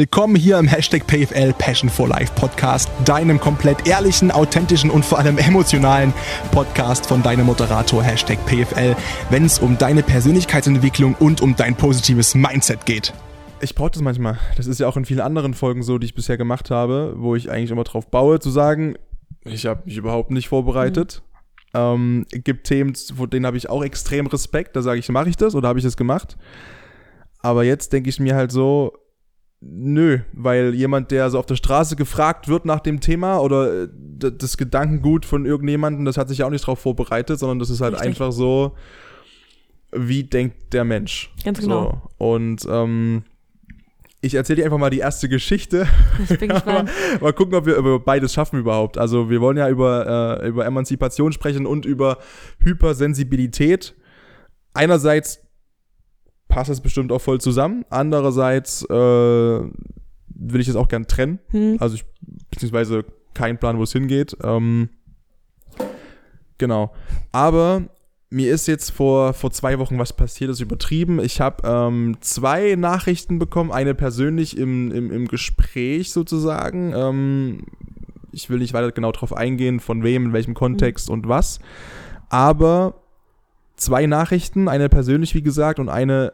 Willkommen hier im Hashtag PFL Passion for Life Podcast, deinem komplett ehrlichen, authentischen und vor allem emotionalen Podcast von deinem Moderator Hashtag PFL, wenn es um deine Persönlichkeitsentwicklung und um dein positives Mindset geht. Ich brauche das manchmal. Das ist ja auch in vielen anderen Folgen so, die ich bisher gemacht habe, wo ich eigentlich immer drauf baue, zu sagen, ich habe mich überhaupt nicht vorbereitet. Mhm. Ähm, gibt Themen, vor denen habe ich auch extrem Respekt. Da sage ich, mache ich das oder habe ich das gemacht? Aber jetzt denke ich mir halt so, Nö, weil jemand, der so auf der Straße gefragt wird nach dem Thema oder äh, das Gedankengut von irgendjemandem, das hat sich ja auch nicht darauf vorbereitet, sondern das ist halt Richtig. einfach so, wie denkt der Mensch. Ganz genau. So. Und ähm, ich erzähle dir einfach mal die erste Geschichte. Ich bin gespannt. mal gucken, ob wir über beides schaffen überhaupt. Also wir wollen ja über, äh, über Emanzipation sprechen und über Hypersensibilität. Einerseits passt es bestimmt auch voll zusammen. Andererseits äh, will ich das auch gern trennen. Hm. Also ich, beziehungsweise kein Plan, wo es hingeht. Ähm, genau. Aber mir ist jetzt vor, vor zwei Wochen was passiert, das ist übertrieben. Ich habe ähm, zwei Nachrichten bekommen, eine persönlich im, im, im Gespräch sozusagen. Ähm, ich will nicht weiter genau drauf eingehen, von wem, in welchem Kontext mhm. und was. Aber zwei Nachrichten, eine persönlich, wie gesagt, und eine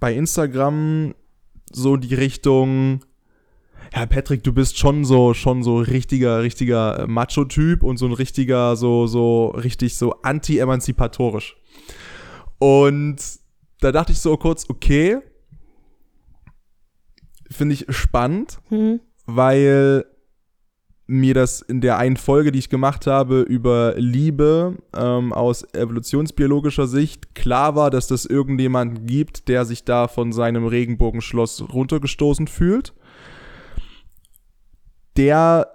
bei Instagram so die Richtung, ja, Patrick, du bist schon so, schon so richtiger, richtiger Macho-Typ und so ein richtiger, so, so, richtig so anti-emanzipatorisch. Und da dachte ich so kurz, okay, finde ich spannend, mhm. weil mir das in der einen Folge, die ich gemacht habe, über Liebe ähm, aus evolutionsbiologischer Sicht klar war, dass das irgendjemanden gibt, der sich da von seinem Regenbogenschloss runtergestoßen fühlt. Der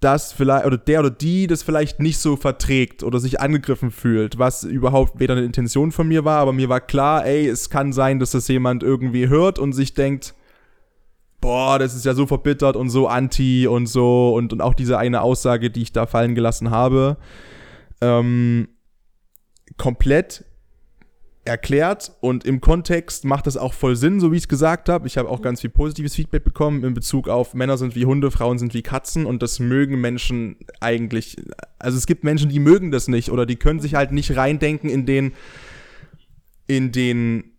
das vielleicht, oder der oder die das vielleicht nicht so verträgt oder sich angegriffen fühlt, was überhaupt weder eine Intention von mir war, aber mir war klar, ey, es kann sein, dass das jemand irgendwie hört und sich denkt, boah, das ist ja so verbittert und so anti und so und, und auch diese eine Aussage, die ich da fallen gelassen habe, ähm, komplett erklärt und im Kontext macht das auch voll Sinn, so wie ich es gesagt habe. Ich habe auch ganz viel positives Feedback bekommen in Bezug auf Männer sind wie Hunde, Frauen sind wie Katzen und das mögen Menschen eigentlich. Also es gibt Menschen, die mögen das nicht oder die können sich halt nicht reindenken in den in den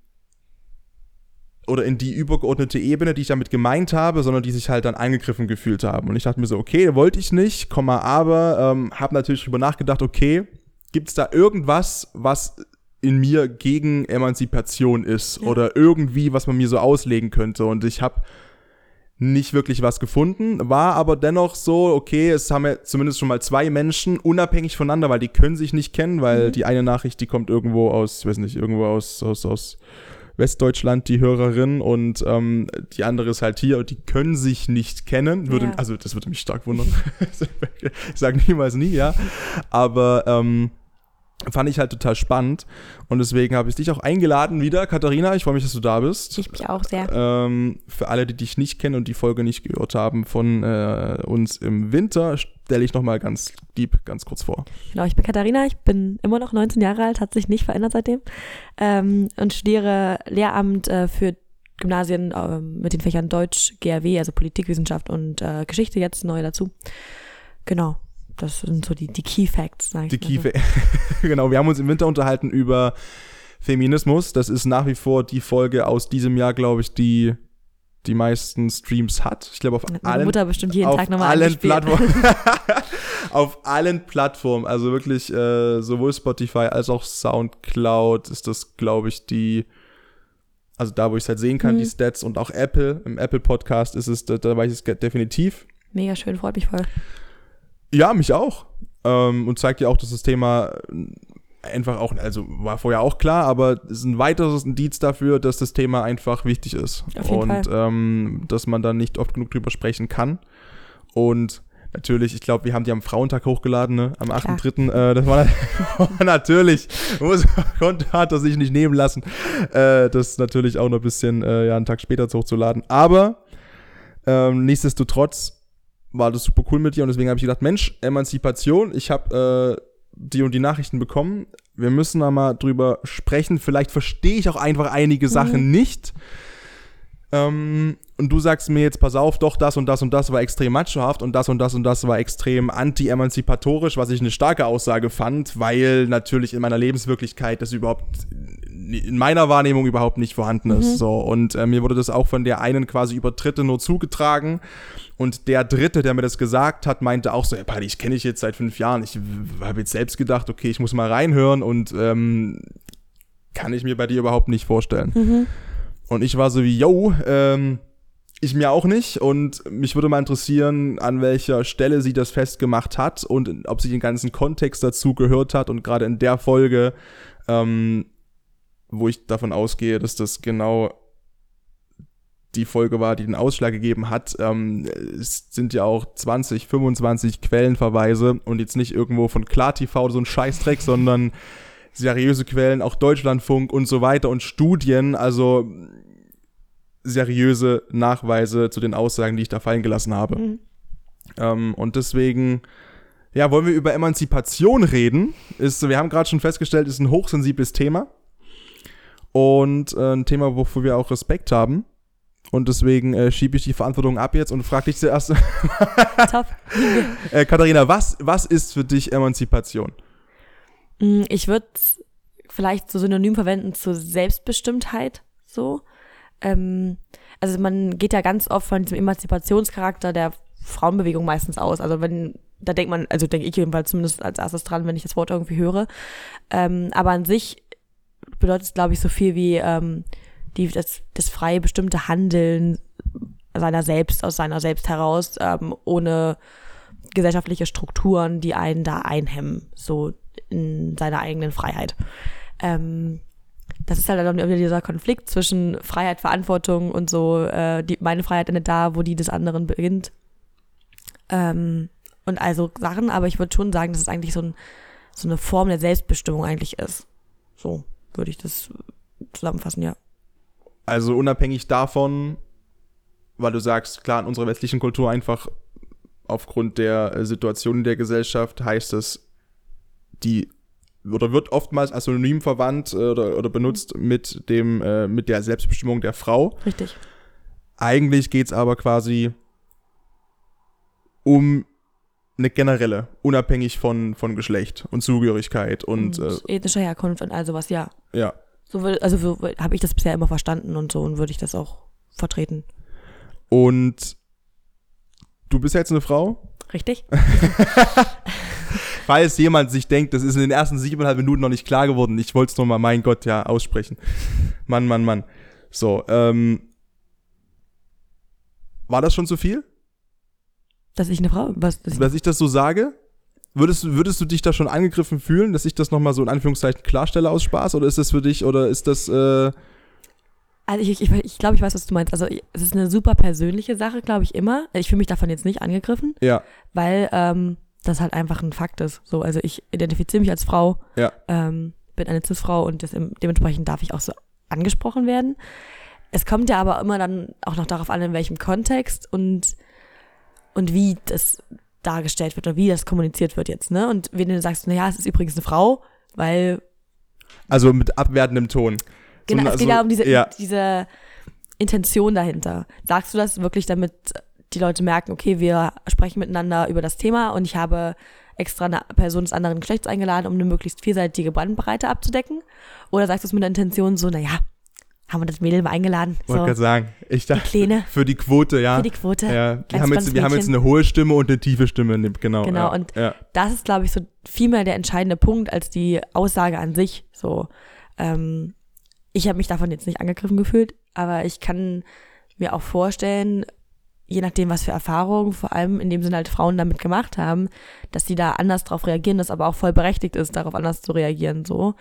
oder in die übergeordnete Ebene, die ich damit gemeint habe, sondern die sich halt dann angegriffen gefühlt haben. Und ich dachte mir so, okay, wollte ich nicht, Komma, aber, ähm, habe natürlich drüber nachgedacht, okay, gibt es da irgendwas, was in mir gegen Emanzipation ist ja. oder irgendwie, was man mir so auslegen könnte. Und ich habe nicht wirklich was gefunden, war aber dennoch so, okay, es haben ja zumindest schon mal zwei Menschen unabhängig voneinander, weil die können sich nicht kennen, weil mhm. die eine Nachricht, die kommt irgendwo aus, ich weiß nicht, irgendwo aus, aus, aus Westdeutschland, die Hörerin, und ähm, die andere ist halt hier und die können sich nicht kennen. Würde, ja. Also das würde mich stark wundern. ich sage niemals nie, ja. Aber ähm, fand ich halt total spannend und deswegen habe ich dich auch eingeladen wieder, Katharina. Ich freue mich, dass du da bist. Ich mich auch sehr. Ähm, für alle, die dich nicht kennen und die Folge nicht gehört haben von äh, uns im Winter, stelle ich nochmal ganz lieb, ganz kurz vor. Genau, ich bin Katharina, ich bin immer noch 19 Jahre alt, hat sich nicht verändert seitdem ähm, und studiere Lehramt äh, für Gymnasien äh, mit den Fächern Deutsch, GRW, also Politikwissenschaft und äh, Geschichte jetzt neu dazu. Genau das sind so die, die Key Facts, sag ich Die Key Facts. genau, wir haben uns im Winter unterhalten über Feminismus. Das ist nach wie vor die Folge aus diesem Jahr, glaube ich, die die meisten Streams hat. Ich glaube auf Meine allen Mutter bestimmt jeden auf Tag nochmal allen Plattformen. auf allen Plattformen, also wirklich äh, sowohl Spotify als auch SoundCloud ist das, glaube ich, die also da, wo ich es halt sehen kann, mhm. die Stats und auch Apple, im Apple Podcast ist es, da, da weiß ich es definitiv. Mega schön, freut mich voll. Ja, mich auch. Ähm, und zeigt ja auch, dass das Thema einfach auch, also war vorher auch klar, aber es ist ein weiteres Indiz dafür, dass das Thema einfach wichtig ist. Auf jeden und ähm, dass man da nicht oft genug drüber sprechen kann. Und natürlich, ich glaube, wir haben die am Frauentag hochgeladen, ne? am 8.3. Äh, das war, natürlich, muss, konnte, hat er sich nicht nehmen lassen, äh, das natürlich auch noch ein bisschen äh, ja, einen Tag später hochzuladen. Aber ähm, nichtsdestotrotz war das super cool mit dir und deswegen habe ich gedacht, Mensch, Emanzipation, ich habe äh, die und die Nachrichten bekommen. Wir müssen da mal drüber sprechen. Vielleicht verstehe ich auch einfach einige Sachen mhm. nicht. Ähm, und du sagst mir jetzt, pass auf, doch, das und das und das war extrem machohaft und das und das und das war extrem anti-emanzipatorisch, was ich eine starke Aussage fand, weil natürlich in meiner Lebenswirklichkeit das überhaupt in meiner Wahrnehmung überhaupt nicht vorhanden ist. Mhm. So. Und äh, mir wurde das auch von der einen quasi über Dritte nur zugetragen. Und der Dritte, der mir das gesagt hat, meinte auch so, Paddy, ich kenne dich jetzt seit fünf Jahren. Ich habe jetzt selbst gedacht, okay, ich muss mal reinhören und ähm, kann ich mir bei dir überhaupt nicht vorstellen. Mhm. Und ich war so wie, yo, ähm, ich mir auch nicht. Und mich würde mal interessieren, an welcher Stelle sie das festgemacht hat und ob sie den ganzen Kontext dazu gehört hat. Und gerade in der Folge, ähm, wo ich davon ausgehe, dass das genau die Folge war, die den Ausschlag gegeben hat, ähm, es sind ja auch 20, 25 Quellenverweise und jetzt nicht irgendwo von KlarTV oder so ein Scheißdreck, sondern seriöse Quellen, auch Deutschlandfunk und so weiter und Studien, also seriöse Nachweise zu den Aussagen, die ich da fallen gelassen habe. Mhm. Ähm, und deswegen, ja, wollen wir über Emanzipation reden. Ist, wir haben gerade schon festgestellt, ist ein hochsensibles Thema. Und äh, ein Thema, wofür wir auch Respekt haben. Und deswegen äh, schiebe ich die Verantwortung ab jetzt und frage dich zuerst. Top. äh, Katharina, was, was ist für dich Emanzipation? Mm, ich würde vielleicht so synonym verwenden zu Selbstbestimmtheit, so. Ähm, also man geht ja ganz oft von diesem Emanzipationscharakter der Frauenbewegung meistens aus. Also wenn, da denkt man, also denke ich jedenfalls zumindest als erstes dran, wenn ich das Wort irgendwie höre. Ähm, aber an sich bedeutet glaube ich, so viel wie ähm, die, das, das freie bestimmte Handeln seiner selbst, aus seiner selbst heraus, ähm, ohne gesellschaftliche Strukturen, die einen da einhemmen, so in seiner eigenen Freiheit. Ähm, das ist halt dann wieder dieser Konflikt zwischen Freiheit, Verantwortung und so, äh, die, meine Freiheit endet da, wo die des anderen beginnt. Ähm, und also Sachen, aber ich würde schon sagen, dass es eigentlich so, ein, so eine Form der Selbstbestimmung eigentlich ist. So würde ich das zusammenfassen, ja. Also unabhängig davon, weil du sagst, klar, in unserer westlichen Kultur einfach aufgrund der äh, Situation in der Gesellschaft heißt es, die oder wird oftmals als Synonym verwandt äh, oder, oder benutzt mit dem äh, mit der Selbstbestimmung der Frau. Richtig. Eigentlich geht es aber quasi um eine generelle, unabhängig von, von Geschlecht und Zugehörigkeit und, und äh, ethnischer Herkunft und all sowas, ja. Ja. So will, also so habe ich das bisher immer verstanden und so und würde ich das auch vertreten. Und du bist jetzt eine Frau? Richtig. Falls jemand sich denkt, das ist in den ersten siebeneinhalb Minuten noch nicht klar geworden, ich wollte es nur mal, mein Gott, ja, aussprechen. Mann, Mann, Mann. So, ähm, war das schon zu viel? Dass ich eine Frau, was? Dass ich, dass ich das so sage? Würdest, würdest du dich da schon angegriffen fühlen, dass ich das nochmal so in Anführungszeichen klarstelle aus Spaß? Oder ist das für dich, oder ist das, äh also ich, ich, ich glaube, ich weiß, was du meinst. Also es ist eine super persönliche Sache, glaube ich, immer. Ich fühle mich davon jetzt nicht angegriffen. Ja. Weil ähm, das halt einfach ein Fakt ist. So, also ich identifiziere mich als Frau, ja. ähm, bin eine Cis-Frau und das, dementsprechend darf ich auch so angesprochen werden. Es kommt ja aber immer dann auch noch darauf an, in welchem Kontext und und wie das dargestellt wird oder wie das kommuniziert wird jetzt, ne? Und wenn du sagst, naja, es ist übrigens eine Frau, weil. Also mit abwertendem Ton. Genau, so, es geht ja um diese, ja. diese Intention dahinter. Sagst du das wirklich, damit die Leute merken, okay, wir sprechen miteinander über das Thema und ich habe extra eine Person des anderen Geschlechts eingeladen, um eine möglichst vielseitige Bandbreite abzudecken? Oder sagst du es mit der Intention so, naja, haben wir das Mädel mal eingeladen. Wollte so. gerade sagen, ich dachte, die für die Quote, ja. Für die Quote. Ja. Wir, haben jetzt, wir haben jetzt eine hohe Stimme und eine tiefe Stimme, genau. Genau, ja. und ja. das ist, glaube ich, so viel mehr der entscheidende Punkt als die Aussage an sich. So, ähm, ich habe mich davon jetzt nicht angegriffen gefühlt, aber ich kann mir auch vorstellen, je nachdem, was für Erfahrungen, vor allem in dem Sinne halt Frauen damit gemacht haben, dass die da anders drauf reagieren, das aber auch voll berechtigt ist, darauf anders zu reagieren. So,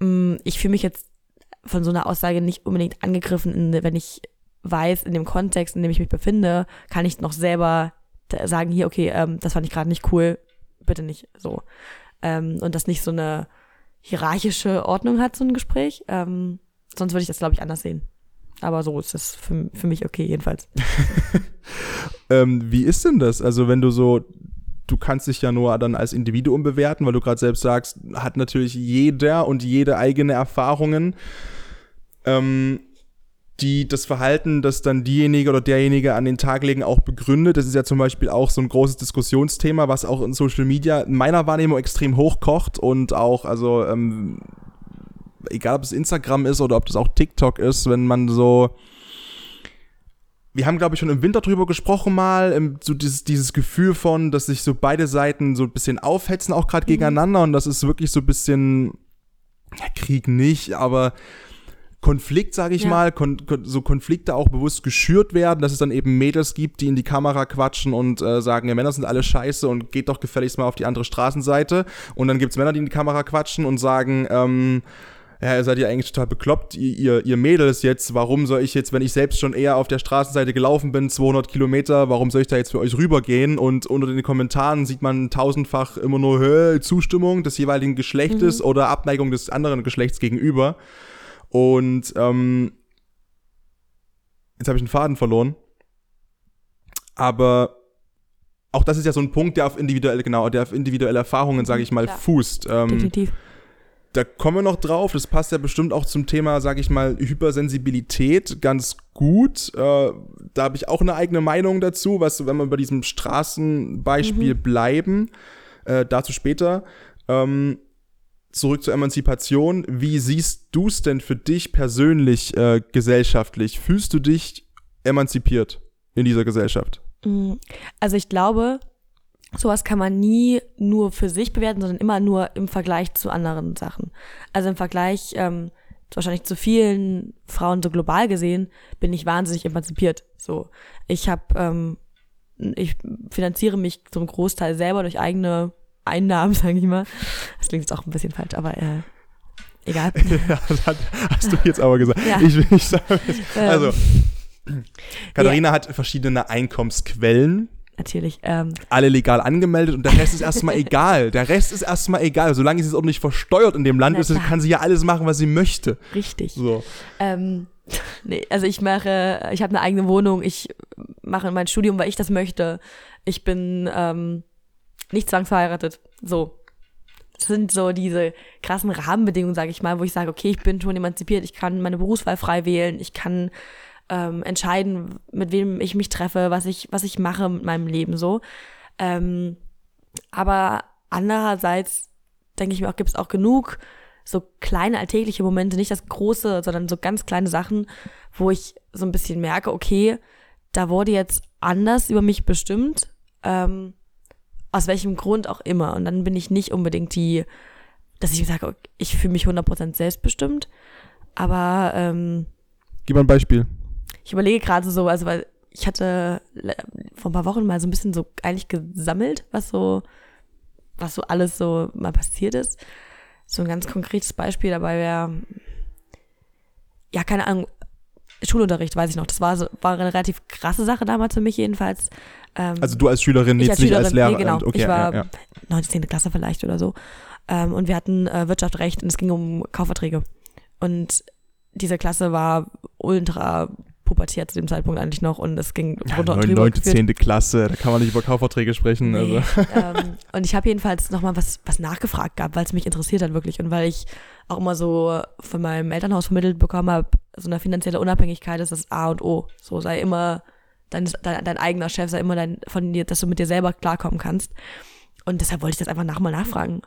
mm, ich fühle mich jetzt von so einer Aussage nicht unbedingt angegriffen, wenn ich weiß, in dem Kontext, in dem ich mich befinde, kann ich noch selber sagen, hier, okay, ähm, das fand ich gerade nicht cool, bitte nicht so. Ähm, und das nicht so eine hierarchische Ordnung hat, so ein Gespräch. Ähm, sonst würde ich das, glaube ich, anders sehen. Aber so ist das für, für mich okay, jedenfalls. ähm, wie ist denn das? Also, wenn du so, du kannst dich ja nur dann als Individuum bewerten, weil du gerade selbst sagst, hat natürlich jeder und jede eigene Erfahrungen. Ähm, die das Verhalten, das dann diejenige oder derjenige an den Tag legen, auch begründet. Das ist ja zum Beispiel auch so ein großes Diskussionsthema, was auch in Social Media in meiner Wahrnehmung extrem hochkocht und auch, also ähm, egal ob es Instagram ist oder ob das auch TikTok ist, wenn man so wir haben, glaube ich, schon im Winter drüber gesprochen mal, so dieses, dieses Gefühl von, dass sich so beide Seiten so ein bisschen aufhetzen, auch gerade mhm. gegeneinander und das ist wirklich so ein bisschen, ja, Krieg nicht, aber Konflikt, sage ich ja. mal, kon so Konflikte auch bewusst geschürt werden, dass es dann eben Mädels gibt, die in die Kamera quatschen und äh, sagen, ja, Männer sind alle scheiße und geht doch gefälligst mal auf die andere Straßenseite. Und dann gibt es Männer, die in die Kamera quatschen und sagen, ähm, ja, ihr seid ja eigentlich total bekloppt, ihr, ihr, ihr Mädels jetzt, warum soll ich jetzt, wenn ich selbst schon eher auf der Straßenseite gelaufen bin, 200 Kilometer, warum soll ich da jetzt für euch rübergehen? Und unter den Kommentaren sieht man tausendfach immer nur Hö, Zustimmung des jeweiligen Geschlechtes mhm. oder Abneigung des anderen Geschlechts gegenüber. Und ähm, jetzt habe ich einen Faden verloren. Aber auch das ist ja so ein Punkt, der auf individuelle, genau, der auf individuelle Erfahrungen, sage ich mal, ja. fußt. Ähm, Definitiv. Da kommen wir noch drauf. Das passt ja bestimmt auch zum Thema, sage ich mal, Hypersensibilität ganz gut. Äh, da habe ich auch eine eigene Meinung dazu, was, wenn wir bei diesem Straßenbeispiel mhm. bleiben, äh, dazu später. Ähm, zurück zur Emanzipation. Wie siehst du es denn für dich persönlich äh, gesellschaftlich? Fühlst du dich emanzipiert in dieser Gesellschaft? Mm, also ich glaube, sowas kann man nie nur für sich bewerten, sondern immer nur im Vergleich zu anderen Sachen. Also im Vergleich ähm, wahrscheinlich zu vielen Frauen so global gesehen bin ich wahnsinnig emanzipiert. So, ich habe, ähm, ich finanziere mich zum Großteil selber durch eigene Einnahmen, sage ich mal. Das klingt jetzt auch ein bisschen falsch, aber äh, egal. ja, das hast du jetzt aber gesagt. Ja. Ich will nicht sagen. Ähm. Also, Katharina ja. hat verschiedene Einkommensquellen. Natürlich. Ähm, Alle legal angemeldet und der Rest ist erstmal egal. Der Rest ist erstmal egal. Solange sie es auch nicht versteuert in dem Land ist, kann sie ja alles machen, was sie möchte. Richtig. So. Ähm, nee, also ich mache, ich habe eine eigene Wohnung, ich mache mein Studium, weil ich das möchte. Ich bin ähm, nicht zwangsverheiratet. So. Das sind so diese krassen Rahmenbedingungen, sage ich mal, wo ich sage, okay, ich bin schon emanzipiert, ich kann meine Berufswahl frei wählen, ich kann ähm, entscheiden, mit wem ich mich treffe, was ich, was ich mache mit meinem Leben so. Ähm, aber andererseits denke ich mir auch, gibt es auch genug so kleine alltägliche Momente, nicht das große, sondern so ganz kleine Sachen, wo ich so ein bisschen merke, okay, da wurde jetzt anders über mich bestimmt. Ähm, aus welchem Grund auch immer. Und dann bin ich nicht unbedingt die, dass ich sage, ich fühle mich 100% selbstbestimmt. Aber ähm, Gib mal ein Beispiel. Ich überlege gerade so, also weil ich hatte vor ein paar Wochen mal so ein bisschen so eigentlich gesammelt, was so, was so alles so mal passiert ist. So ein ganz konkretes Beispiel dabei wäre, ja, keine Ahnung, Schulunterricht, weiß ich noch. Das war, so, war eine relativ krasse Sache damals für mich jedenfalls. Ähm, also du als Schülerin, nicht, als, Schülerin, nicht als Lehrerin. Nee, genau. Okay, ich war ja, ja. 19. Klasse vielleicht oder so. Ähm, und wir hatten äh, Wirtschaftsrecht und es ging um Kaufverträge. Und diese Klasse war ultra pubertiert zu dem Zeitpunkt eigentlich noch und es ging runter ja, und drüber. 9. 10. Klasse, da kann man nicht über Kaufverträge sprechen. Nee. Also. Ähm, und ich habe jedenfalls nochmal was, was nachgefragt gehabt, weil es mich interessiert hat wirklich und weil ich auch immer so von meinem Elternhaus vermittelt bekommen habe, so eine finanzielle Unabhängigkeit ist das A und O. So sei immer dein, dein, dein eigener Chef, sei immer dein, von dir, dass du mit dir selber klarkommen kannst. Und deshalb wollte ich das einfach nach mal nachfragen.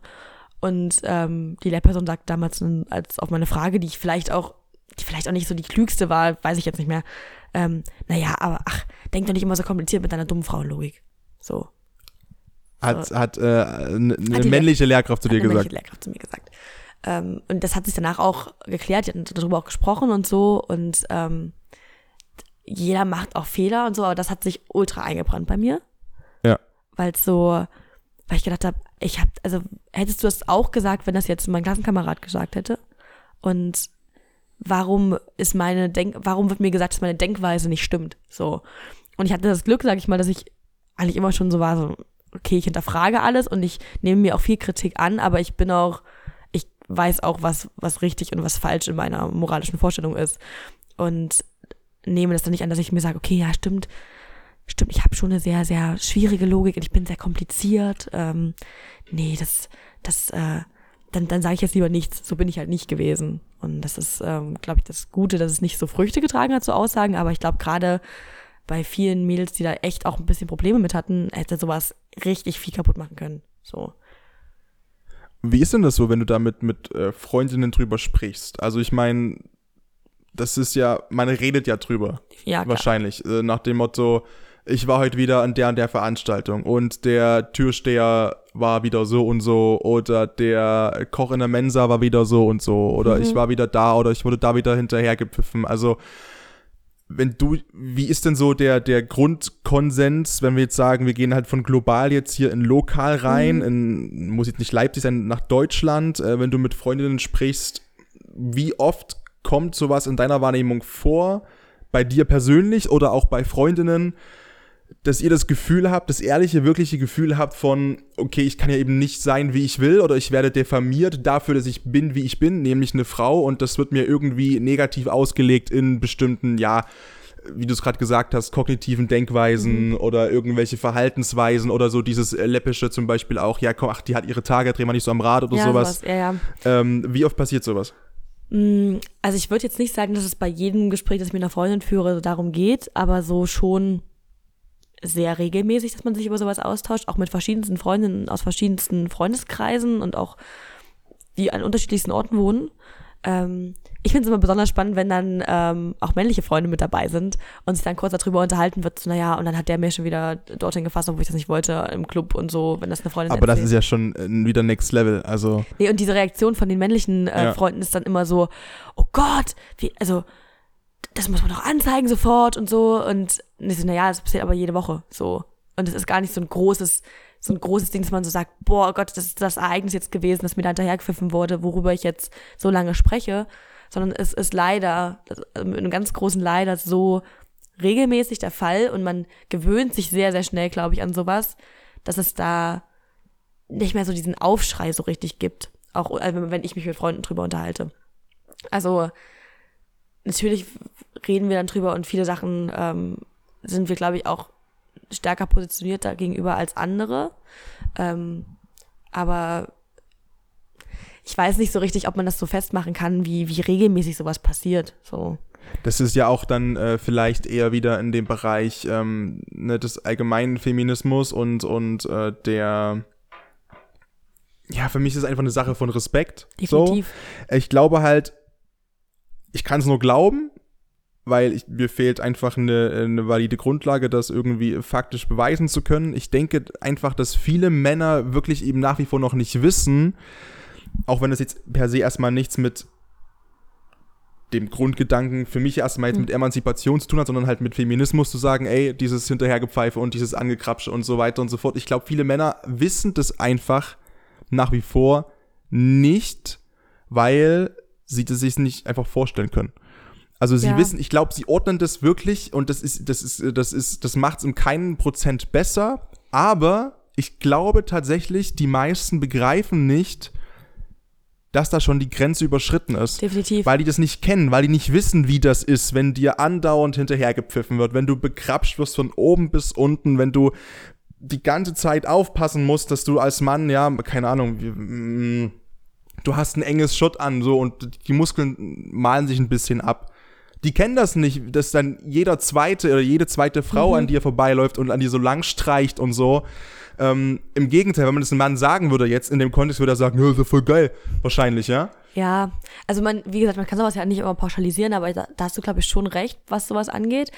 Und ähm, die Lehrperson sagt damals als auf meine Frage, die ich vielleicht auch, die vielleicht auch nicht so die klügste war, weiß ich jetzt nicht mehr. Ähm, naja, aber ach, denk doch nicht immer so kompliziert mit deiner dummen Frauenlogik. So. Hat, so. hat äh, eine hat männliche Lehrkraft zu dir gesagt? Männliche Lehrkraft zu mir gesagt. Ähm, und das hat sich danach auch geklärt, die hatten darüber auch gesprochen und so. Und ähm, jeder macht auch Fehler und so, aber das hat sich ultra eingebrannt bei mir. Ja. Weil so, weil ich gedacht habe, ich habe, also hättest du das auch gesagt, wenn das jetzt mein Klassenkamerad gesagt hätte? Und warum ist meine Denk, warum wird mir gesagt, dass meine Denkweise nicht stimmt? So. Und ich hatte das Glück, sag ich mal, dass ich eigentlich immer schon so war, so, okay, ich hinterfrage alles und ich nehme mir auch viel Kritik an, aber ich bin auch, ich weiß auch, was, was richtig und was falsch in meiner moralischen Vorstellung ist. Und nehme das dann nicht an, dass ich mir sage, okay, ja, stimmt, stimmt, ich habe schon eine sehr, sehr schwierige Logik und ich bin sehr kompliziert. Ähm, nee, das, das, äh, dann, dann sage ich jetzt lieber nichts. So bin ich halt nicht gewesen. Und das ist, ähm, glaube ich, das Gute, dass es nicht so Früchte getragen hat, so Aussagen. Aber ich glaube, gerade bei vielen Mädels, die da echt auch ein bisschen Probleme mit hatten, hätte sowas richtig viel kaputt machen können. So. Wie ist denn das so, wenn du da mit, mit äh, Freundinnen drüber sprichst? Also ich meine, das ist ja, man redet ja drüber. Ja, klar. Wahrscheinlich. Äh, nach dem Motto, ich war heute wieder an der und der Veranstaltung und der Türsteher war wieder so und so oder der Koch in der Mensa war wieder so und so oder Mhm. ich war wieder da oder ich wurde da wieder hinterhergepfiffen. Also wenn du, wie ist denn so der, der Grundkonsens, wenn wir jetzt sagen, wir gehen halt von global jetzt hier in lokal rein, in, muss jetzt nicht Leipzig sein, nach Deutschland, äh, wenn du mit Freundinnen sprichst, wie oft kommt sowas in deiner Wahrnehmung vor, bei dir persönlich oder auch bei Freundinnen, dass ihr das Gefühl habt, das ehrliche, wirkliche Gefühl habt von, okay, ich kann ja eben nicht sein, wie ich will, oder ich werde diffamiert dafür, dass ich bin, wie ich bin, nämlich eine Frau, und das wird mir irgendwie negativ ausgelegt in bestimmten, ja, wie du es gerade gesagt hast, kognitiven Denkweisen oder irgendwelche Verhaltensweisen oder so dieses läppische zum Beispiel auch, ja, komm, ach, die hat ihre Tage, dreh mal nicht so am Rad oder ja, sowas. Ja, ja. Ähm, wie oft passiert sowas? Mm, Also ich würde jetzt nicht sagen, dass es bei jedem Gespräch, das ich mit einer Freundin führe, darum geht, aber so schon sehr regelmäßig, dass man sich über sowas austauscht, auch mit verschiedensten Freundinnen aus verschiedensten Freundeskreisen und auch die an unterschiedlichsten Orten wohnen. Ähm, ich finde es immer besonders spannend, wenn dann ähm, auch männliche Freunde mit dabei sind und sich dann kurz darüber unterhalten wird, so, naja, und dann hat der mir schon wieder dorthin gefasst, obwohl ich das nicht wollte, im Club und so, wenn das eine Freundin Aber das erzählt. ist ja schon äh, wieder Next Level, also. Nee, und diese Reaktion von den männlichen äh, Ja. Freunden ist dann immer so, oh Gott, wie, also, das muss man doch anzeigen sofort und so. Und ich so, naja, das passiert aber jede Woche so. Und es ist gar nicht so ein großes, so ein großes Ding, dass man so sagt, boah Gott, das ist das Ereignis jetzt gewesen, das mir da hinterhergepfiffen wurde, worüber ich jetzt so lange spreche. Sondern es ist leider, äh, mit einem ganz großen Leider so regelmäßig der Fall und man gewöhnt sich sehr, sehr schnell, glaube ich, an sowas, dass es da nicht mehr so diesen Aufschrei so richtig gibt. Auch äh, wenn ich mich mit Freunden drüber unterhalte. Also natürlich reden wir dann drüber und viele Sachen ähm, sind wir, glaube ich, auch stärker positioniert gegenüber als andere. Ähm, aber ich weiß nicht so richtig, ob man das so festmachen kann, wie, wie regelmäßig sowas passiert. So. Das ist ja auch dann äh, vielleicht eher wieder in dem Bereich ähm, ne, des allgemeinen Feminismus und, und äh, der. Ja, für mich ist es einfach eine Sache von Respekt. Definitiv. So. Ich glaube halt, ich kann es nur glauben, weil ich, mir fehlt einfach eine, eine valide Grundlage, das irgendwie faktisch beweisen zu können. Ich denke einfach, dass viele Männer wirklich eben nach wie vor noch nicht wissen, auch wenn das jetzt per se erstmal nichts mit dem Grundgedanken für mich erstmal jetzt mit Emanzipation zu tun hat, sondern halt mit Feminismus zu sagen, ey, dieses Hinterhergepfeife und dieses Angekrapsche und so weiter und so fort. Ich glaube, viele Männer wissen das einfach nach wie vor nicht, weil sie das sich nicht einfach vorstellen können. Also sie Ja. wissen, ich glaube, sie ordnen das wirklich und das ist, das ist, das ist, das macht es um keinen Prozent besser, aber ich glaube tatsächlich, die meisten begreifen nicht, dass da schon die Grenze überschritten ist. Definitiv. Weil die das nicht kennen, weil die nicht wissen, wie das ist, wenn dir andauernd hinterhergepfiffen wird, wenn du bekrapscht wirst von oben bis unten, wenn du die ganze Zeit aufpassen musst, dass du als Mann, ja, keine Ahnung, wie, mm, du hast ein enges Shot an, so, und die Muskeln malen sich ein bisschen ab. Die kennen das nicht, dass dann jeder zweite oder jede zweite Frau an dir vorbeiläuft und an dir so lang streicht und so. Ähm, Im Gegenteil, wenn man das einem Mann sagen würde jetzt in dem Kontext, würde er sagen, ja, ist ja voll geil. Wahrscheinlich, ja. Ja, also man, wie gesagt, man kann sowas ja nicht immer pauschalisieren, aber da, da hast du, glaube ich, schon recht, was sowas angeht.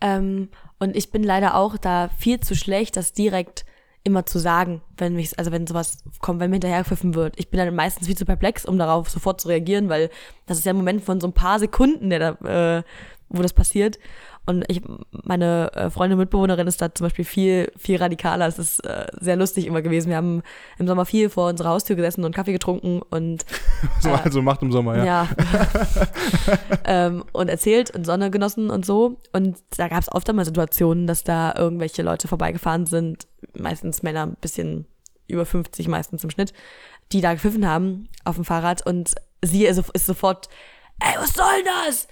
Ähm, und ich bin leider auch da viel zu schlecht, das direkt immer zu sagen, wenn mich, also wenn sowas kommt, wenn mir hinterhergepfiffen wird. Ich bin dann meistens viel zu perplex, um darauf sofort zu reagieren, weil das ist ja ein Moment von so ein paar Sekunden, der da, äh, wo das passiert. Und ich, meine äh, Freundin Mitbewohnerin ist da zum Beispiel viel, viel radikaler. Es ist äh, sehr lustig immer gewesen. Wir haben im Sommer viel vor unserer Haustür gesessen und Kaffee getrunken und Was man halt so macht im Sommer, ja. ja. ähm, und erzählt und Sonne genossen und so. Und da gab es oft einmal Situationen, dass da irgendwelche Leute vorbeigefahren sind, meistens Männer, ein bisschen über 50 meistens im Schnitt, die da gepfiffen haben auf dem Fahrrad und sie ist, ist sofort, ey, was soll das?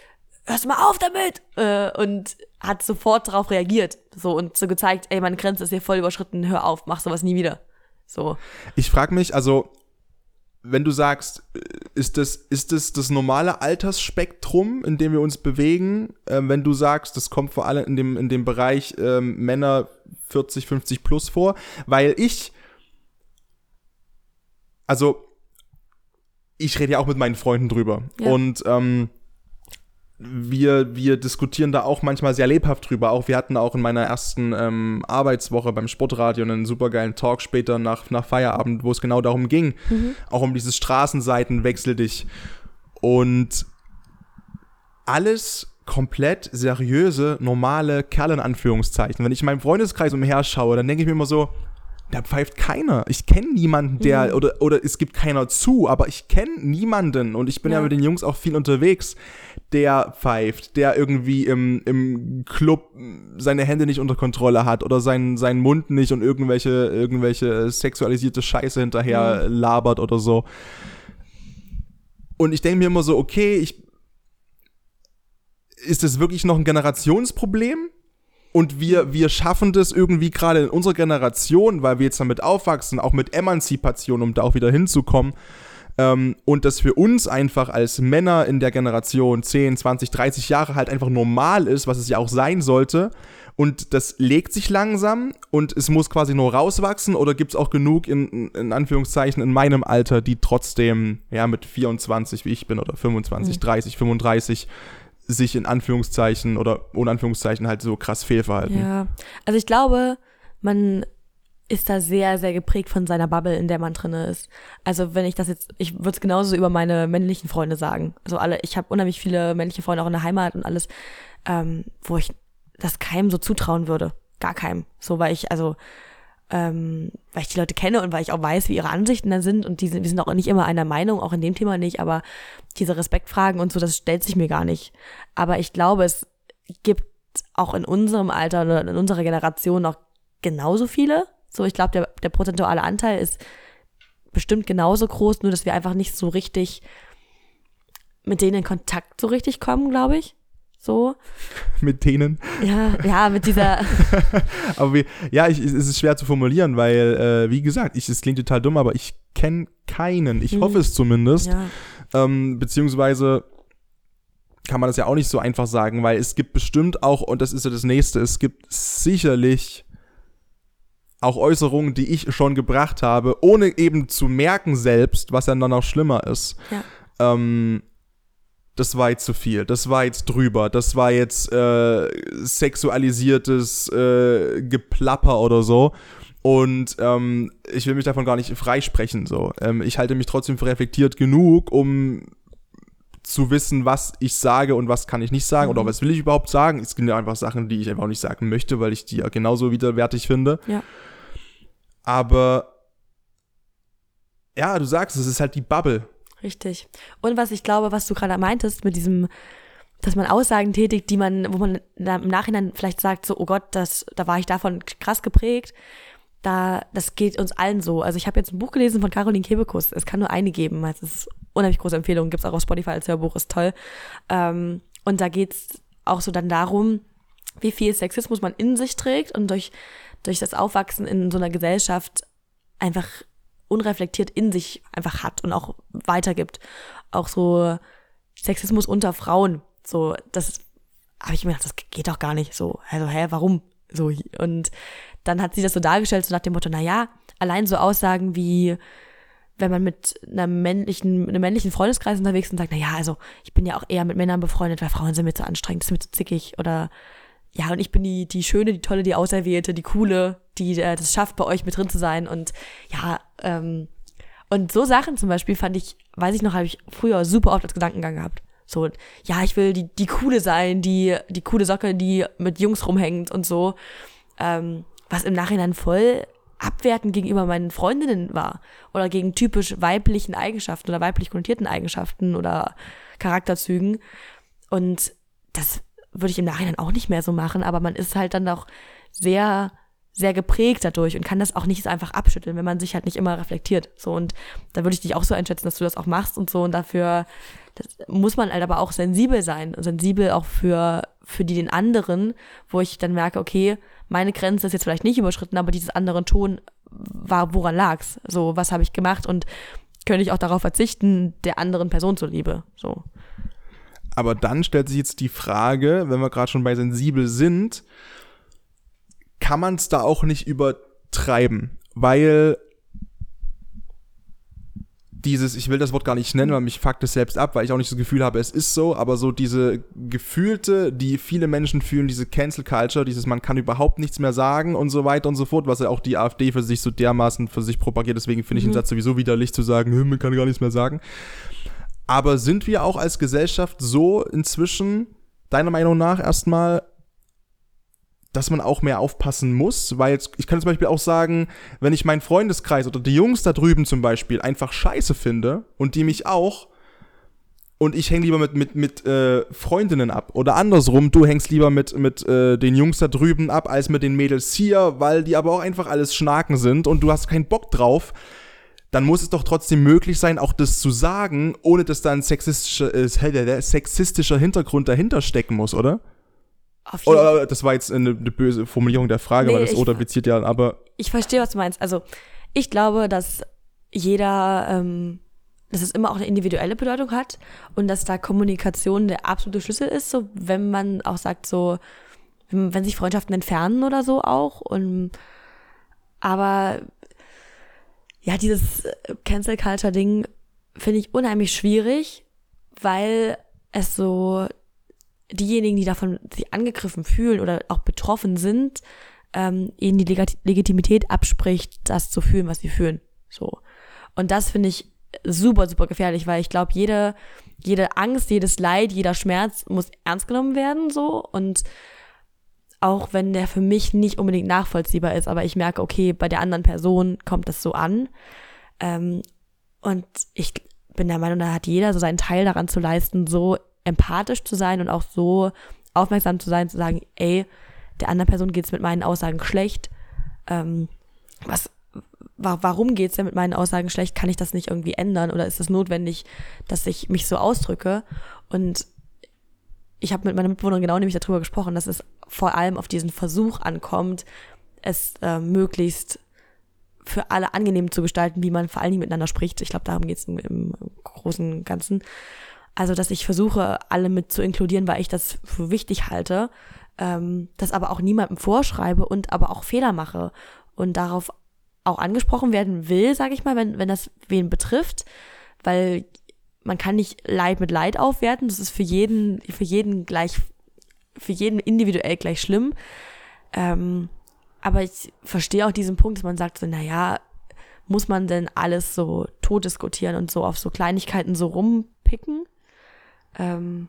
Hörst mal auf damit! Äh, und hat sofort darauf reagiert. So und so gezeigt, ey, meine Grenze ist hier voll überschritten, hör auf, mach sowas nie wieder. So. Ich frage mich, also wenn du sagst, äh, ist das, ist das das normale Altersspektrum, in dem wir uns bewegen? Ähm, wenn du sagst, das kommt vor allem in dem, in dem Bereich ähm, Männer 40, 50 plus vor, weil ich, also ich rede ja auch mit meinen Freunden drüber Ja. und ähm, wir, wir diskutieren da auch manchmal sehr lebhaft drüber. Auch wir hatten auch in meiner ersten ähm, Arbeitswoche beim Sportradio einen supergeilen Talk später nach, nach Feierabend, wo es genau darum ging. Auch um dieses Straßenseiten wechsel dich. Und alles komplett seriöse, normale Kerle in Anführungszeichen. Wenn ich in meinem Freundeskreis umherschaue, dann denke ich mir immer so, da pfeift keiner. Ich kenne niemanden, der, oder, oder es gibt keiner zu, aber ich kenne niemanden und ich bin ja. Ja. mit den Jungs auch viel unterwegs, der pfeift, der irgendwie im, im Club seine Hände nicht unter Kontrolle hat oder seinen, seinen Mund nicht und irgendwelche, irgendwelche sexualisierte Scheiße hinterher labert oder so. Und ich denke mir immer so, okay, ich, ist das wirklich noch ein Generationsproblem? Und wir, wir schaffen das irgendwie gerade in unserer Generation, weil wir jetzt damit aufwachsen, auch mit Emanzipation, um da auch wieder hinzukommen. Ähm, und das für uns einfach als Männer in der Generation 10, 20, 30 Jahre halt einfach normal ist, was es ja auch sein sollte. Und das legt sich langsam und es muss quasi nur rauswachsen oder gibt es auch genug in, in Anführungszeichen in meinem Alter, die trotzdem ja mit 24 wie ich bin oder 25, 30, 35 sich in Anführungszeichen oder ohne Anführungszeichen halt so krass fehlverhalten. Ja, also ich glaube, man ist da sehr, sehr geprägt von seiner Bubble, in der man drinne ist. Also wenn ich das jetzt, ich würde es genauso über meine männlichen Freunde sagen. Also alle, ich habe unheimlich viele männliche Freunde auch in der Heimat und alles, ähm, wo ich das keinem so zutrauen würde. Gar keinem. So, weil ich, also, ähm, weil ich die Leute kenne und weil ich auch weiß, wie ihre Ansichten da sind und die sind, wir sind auch nicht immer einer Meinung, auch in dem Thema nicht, aber diese Respektfragen und so, das stellt sich mir gar nicht. Aber ich glaube, es gibt auch in unserem Alter oder in unserer Generation noch genauso viele. So, ich glaube, der, der prozentuale Anteil ist bestimmt genauso groß, nur dass wir einfach nicht so richtig mit denen in Kontakt so richtig kommen, glaube ich. So. Mit denen. Ja, ja, mit dieser, Aber wie, ja, ich, es ist schwer zu formulieren, weil, äh, wie gesagt, ich, es klingt total dumm, aber ich kenne keinen. Ich Hm. hoffe es zumindest. ja, Ähm, beziehungsweise kann man das ja auch nicht so einfach sagen, weil es gibt bestimmt auch, und das ist ja das nächste, es gibt sicherlich auch Äußerungen, die ich schon gebracht habe, ohne eben zu merken selbst, was ja dann auch schlimmer ist. ja, Ähm, das war jetzt zu viel, das war jetzt drüber, das war jetzt äh, sexualisiertes äh, Geplapper oder so. Und ähm, ich will mich davon gar nicht freisprechen. So. Ähm, ich halte mich trotzdem für reflektiert genug, um zu wissen, was ich sage und was kann ich nicht sagen oder was will ich überhaupt sagen. Es ja einfach Sachen, die ich einfach nicht sagen möchte, weil ich die ja genauso widerwärtig finde. ja. Aber ja, du sagst, es ist halt die Bubble. Richtig. Und was ich glaube, was du gerade meintest mit diesem, dass man Aussagen tätigt, die man, wo man im Nachhinein vielleicht sagt, so, oh Gott, das, da war ich davon krass geprägt. Da, das geht uns allen so. Also ich habe jetzt ein Buch gelesen von Caroline Kebekus. Es kann nur eine geben. Es ist unheimlich große Empfehlung. Gibt's auch auf Spotify als Hörbuch, ist toll. Ähm, und da geht's auch so dann darum, wie viel Sexismus man in sich trägt und durch, durch das Aufwachsen in so einer Gesellschaft einfach unreflektiert in sich einfach hat und auch weitergibt. Auch so Sexismus unter Frauen. So, das habe ich mir gedacht, das geht doch gar nicht. So, also, hä, warum? So, und dann hat sie das so dargestellt, so nach dem Motto, na ja, allein so Aussagen wie, wenn man mit einer männlichen, einem männlichen Freundeskreis unterwegs ist und sagt, na ja, also ich bin ja auch eher mit Männern befreundet, weil Frauen sind mir zu anstrengend, ist mir zu zickig oder ja, und ich bin die, die Schöne, die Tolle, die Auserwählte, die Coole, die äh, das schafft, bei euch mit drin zu sein und ja, ähm, und so Sachen zum Beispiel fand ich, weiß ich noch, habe ich früher super oft als Gedankengang gehabt. So, ja, ich will die, die Coole sein, die, die coole Socke, die mit Jungs rumhängt und so. Ähm, was im Nachhinein voll abwertend gegenüber meinen Freundinnen war. Oder gegen typisch weiblichen Eigenschaften oder weiblich konnotierten Eigenschaften oder Charakterzügen. Und das würde ich im Nachhinein auch nicht mehr so machen, aber man ist halt dann auch sehr, sehr geprägt dadurch und kann das auch nicht einfach abschütteln, wenn man sich halt nicht immer reflektiert. So, und da würde ich dich auch so einschätzen, dass du das auch machst und so. Und dafür muss man halt aber auch sensibel sein. Sensibel auch für, für die den anderen, wo ich dann merke, okay, meine Grenze ist jetzt vielleicht nicht überschritten, aber dieses anderen Ton war, woran lag's? So, was habe ich gemacht? Und könnte ich auch darauf verzichten, der anderen Person zuliebe. So. Aber dann stellt sich jetzt die Frage, wenn wir gerade schon bei sensibel sind, kann man es da auch nicht übertreiben? Weil dieses, ich will das Wort gar nicht nennen, weil mich fuckt es selbst ab, weil ich auch nicht das Gefühl habe, es ist so, aber so diese gefühlte, die viele Menschen fühlen, diese Cancel Culture, dieses man kann überhaupt nichts mehr sagen und so weiter und so fort, was ja auch die AfD für sich so dermaßen für sich propagiert, deswegen finde ich mhm. den Satz sowieso widerlich zu sagen, man kann gar nichts mehr sagen. Aber sind wir auch als Gesellschaft so inzwischen, deiner Meinung nach erstmal, dass man auch mehr aufpassen muss, weil ich kann zum Beispiel auch sagen, wenn ich meinen Freundeskreis oder die Jungs da drüben zum Beispiel einfach scheiße finde und die mich auch und ich hänge lieber mit, mit, mit äh, Freundinnen ab oder andersrum, du hängst lieber mit, mit äh, den Jungs da drüben ab als mit den Mädels hier, weil die aber auch einfach alles Schnaken sind und du hast keinen Bock drauf, dann muss es doch trotzdem möglich sein, auch das zu sagen, ohne dass da ein sexistischer, äh, sexistischer Hintergrund dahinter stecken muss, oder? Oder das war jetzt eine, eine, böse Formulierung der Frage, nee, weil das oder bezieht ja, aber. Ich verstehe, was du meinst. Also, ich glaube, dass jeder, ähm, dass es immer auch eine individuelle Bedeutung hat und dass da Kommunikation der absolute Schlüssel ist, so wenn man auch sagt, so, wenn, wenn sich Freundschaften entfernen oder so auch. Und aber ja, dieses Cancel Culture Ding finde ich unheimlich schwierig, weil es so diejenigen, die davon sich angegriffen fühlen oder auch betroffen sind, ähm, ihnen die Legitimität abspricht, das zu fühlen, was sie fühlen. So. Und das finde ich super, super gefährlich, weil ich glaube, jede, jede Angst, jedes Leid, jeder Schmerz muss ernst genommen werden, so. Und auch wenn der für mich nicht unbedingt nachvollziehbar ist, aber ich merke, okay, bei der anderen Person kommt das so an. Ähm, und ich bin der Meinung, da hat jeder so seinen Teil daran zu leisten, so empathisch zu sein und auch so aufmerksam zu sein, zu sagen, ey, der anderen Person geht es mit meinen Aussagen schlecht. Ähm, was, wa warum geht es denn mit meinen Aussagen schlecht? Kann ich das nicht irgendwie ändern oder ist es notwendig, dass ich mich so ausdrücke? Und ich habe mit meiner Mitbewohnerin genau nämlich darüber gesprochen, dass es vor allem auf diesen Versuch ankommt, es äh, möglichst für alle angenehm zu gestalten, wie man vor allen Dingen miteinander spricht. Ich glaube, darum geht es im, im großen Ganzen. Also, dass ich versuche, alle mit zu inkludieren, weil ich das für wichtig halte, ähm, das aber auch niemandem vorschreibe und aber auch Fehler mache und darauf auch angesprochen werden will, sage ich mal, wenn, wenn das wen betrifft, weil man kann nicht Leid mit Leid aufwerten, das ist für jeden, für jeden gleich, für jeden individuell gleich schlimm. Ähm, aber ich verstehe auch diesen Punkt, dass man sagt so, naja, muss man denn alles so tot diskutieren und so auf so Kleinigkeiten so rumpicken? Ähm,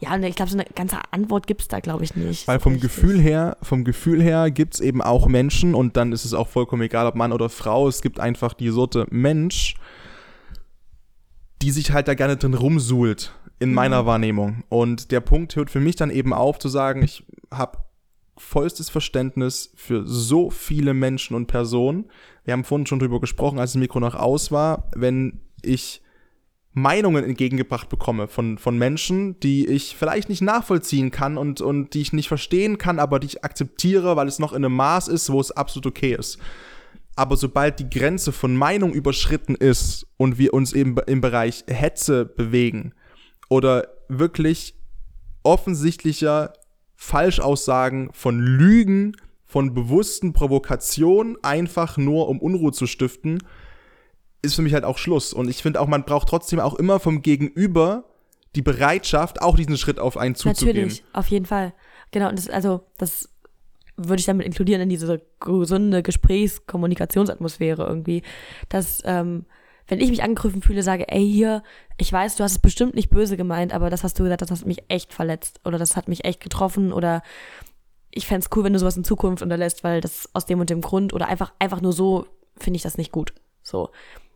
ja, und ich glaube, so eine ganze Antwort gibt es da, glaube ich, nicht. Weil vom Gefühl her, vom Gefühl her gibt es eben auch Menschen und dann ist es auch vollkommen egal, ob Mann oder Frau, es gibt einfach die Sorte Mensch, die sich halt da gerne drin rumsuhlt, in mhm. meiner Wahrnehmung. Und der Punkt hört für mich dann eben auf zu sagen, ich habe vollstes Verständnis für so viele Menschen und Personen. Wir haben vorhin schon drüber gesprochen, als das Mikro noch aus war, wenn ich Meinungen entgegengebracht bekomme von, von Menschen, die ich vielleicht nicht nachvollziehen kann und, und die ich nicht verstehen kann, aber die ich akzeptiere, weil es noch in einem Maß ist, wo es absolut okay ist. Aber sobald die Grenze von Meinung überschritten ist und wir uns eben im Bereich Hetze bewegen oder wirklich offensichtlicher Falschaussagen von Lügen, von bewussten Provokationen, einfach nur um Unruhe zu stiften, ist für mich halt auch Schluss. Und ich finde auch, man braucht trotzdem auch immer vom Gegenüber die Bereitschaft, auch diesen Schritt auf einen zuzugehen. Natürlich, auf jeden Fall. Genau, und das, also, das würde ich damit inkludieren in diese gesunde Gesprächskommunikationsatmosphäre irgendwie. Dass, ähm, wenn ich mich angegriffen fühle, sage, ey, hier, ich weiß, du hast es bestimmt nicht böse gemeint, aber das, was du gesagt hast, hat mich echt verletzt oder das hat mich echt getroffen oder ich fände es cool, wenn du sowas in Zukunft unterlässt, weil das aus dem und dem Grund oder einfach, einfach nur so finde ich das nicht gut. So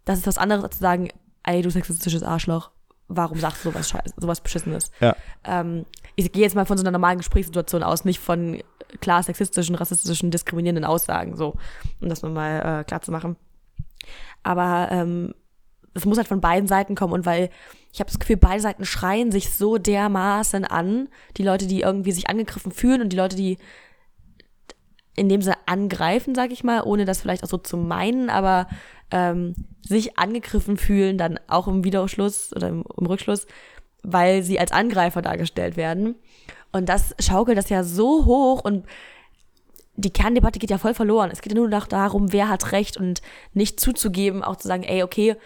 das ist was anderes, als zu sagen, ey, du sexistisches Arschloch, warum sagst du sowas, Scheiß, sowas Beschissenes? Ja. Ähm, ich gehe jetzt mal von so einer normalen Gesprächssituation aus, nicht von klar sexistischen, rassistischen, diskriminierenden Aussagen, so, um das mal äh, klar zu machen. Aber ähm, es muss halt von beiden Seiten kommen und weil ich habe das Gefühl, beide Seiten schreien sich so dermaßen an, die Leute, die irgendwie sich angegriffen fühlen und die Leute, die in dem Sinne angreifen, sag ich mal, ohne das vielleicht auch so zu meinen, aber ähm, sich angegriffen fühlen, dann auch im Widerschluss oder im, im Rückschluss, weil sie als Angreifer dargestellt werden. Und das schaukelt das ja so hoch und die Kerndebatte geht ja voll verloren. Es geht ja nur noch darum, wer hat recht und nicht zuzugeben, auch zu sagen, ey, okay,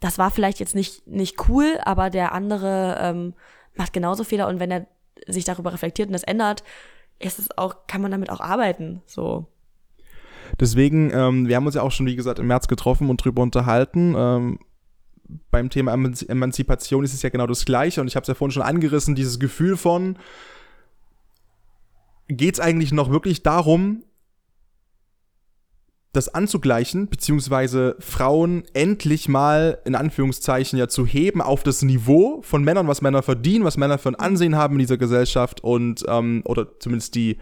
das war vielleicht jetzt nicht, nicht cool, aber der andere ähm, macht genauso Fehler und wenn er sich darüber reflektiert und das ändert, ist es auch, kann man damit auch arbeiten. So. Deswegen, ähm, wir haben uns ja auch schon, wie gesagt, im März getroffen und drüber unterhalten. Ähm, beim Thema Emanzipation ist es ja genau das Gleiche und ich habe es ja vorhin schon angerissen, dieses Gefühl von, geht es eigentlich noch wirklich darum, das anzugleichen, beziehungsweise Frauen endlich mal in Anführungszeichen ja zu heben auf das Niveau von Männern, was Männer verdienen, was Männer für ein Ansehen haben in dieser Gesellschaft und ähm, oder zumindest die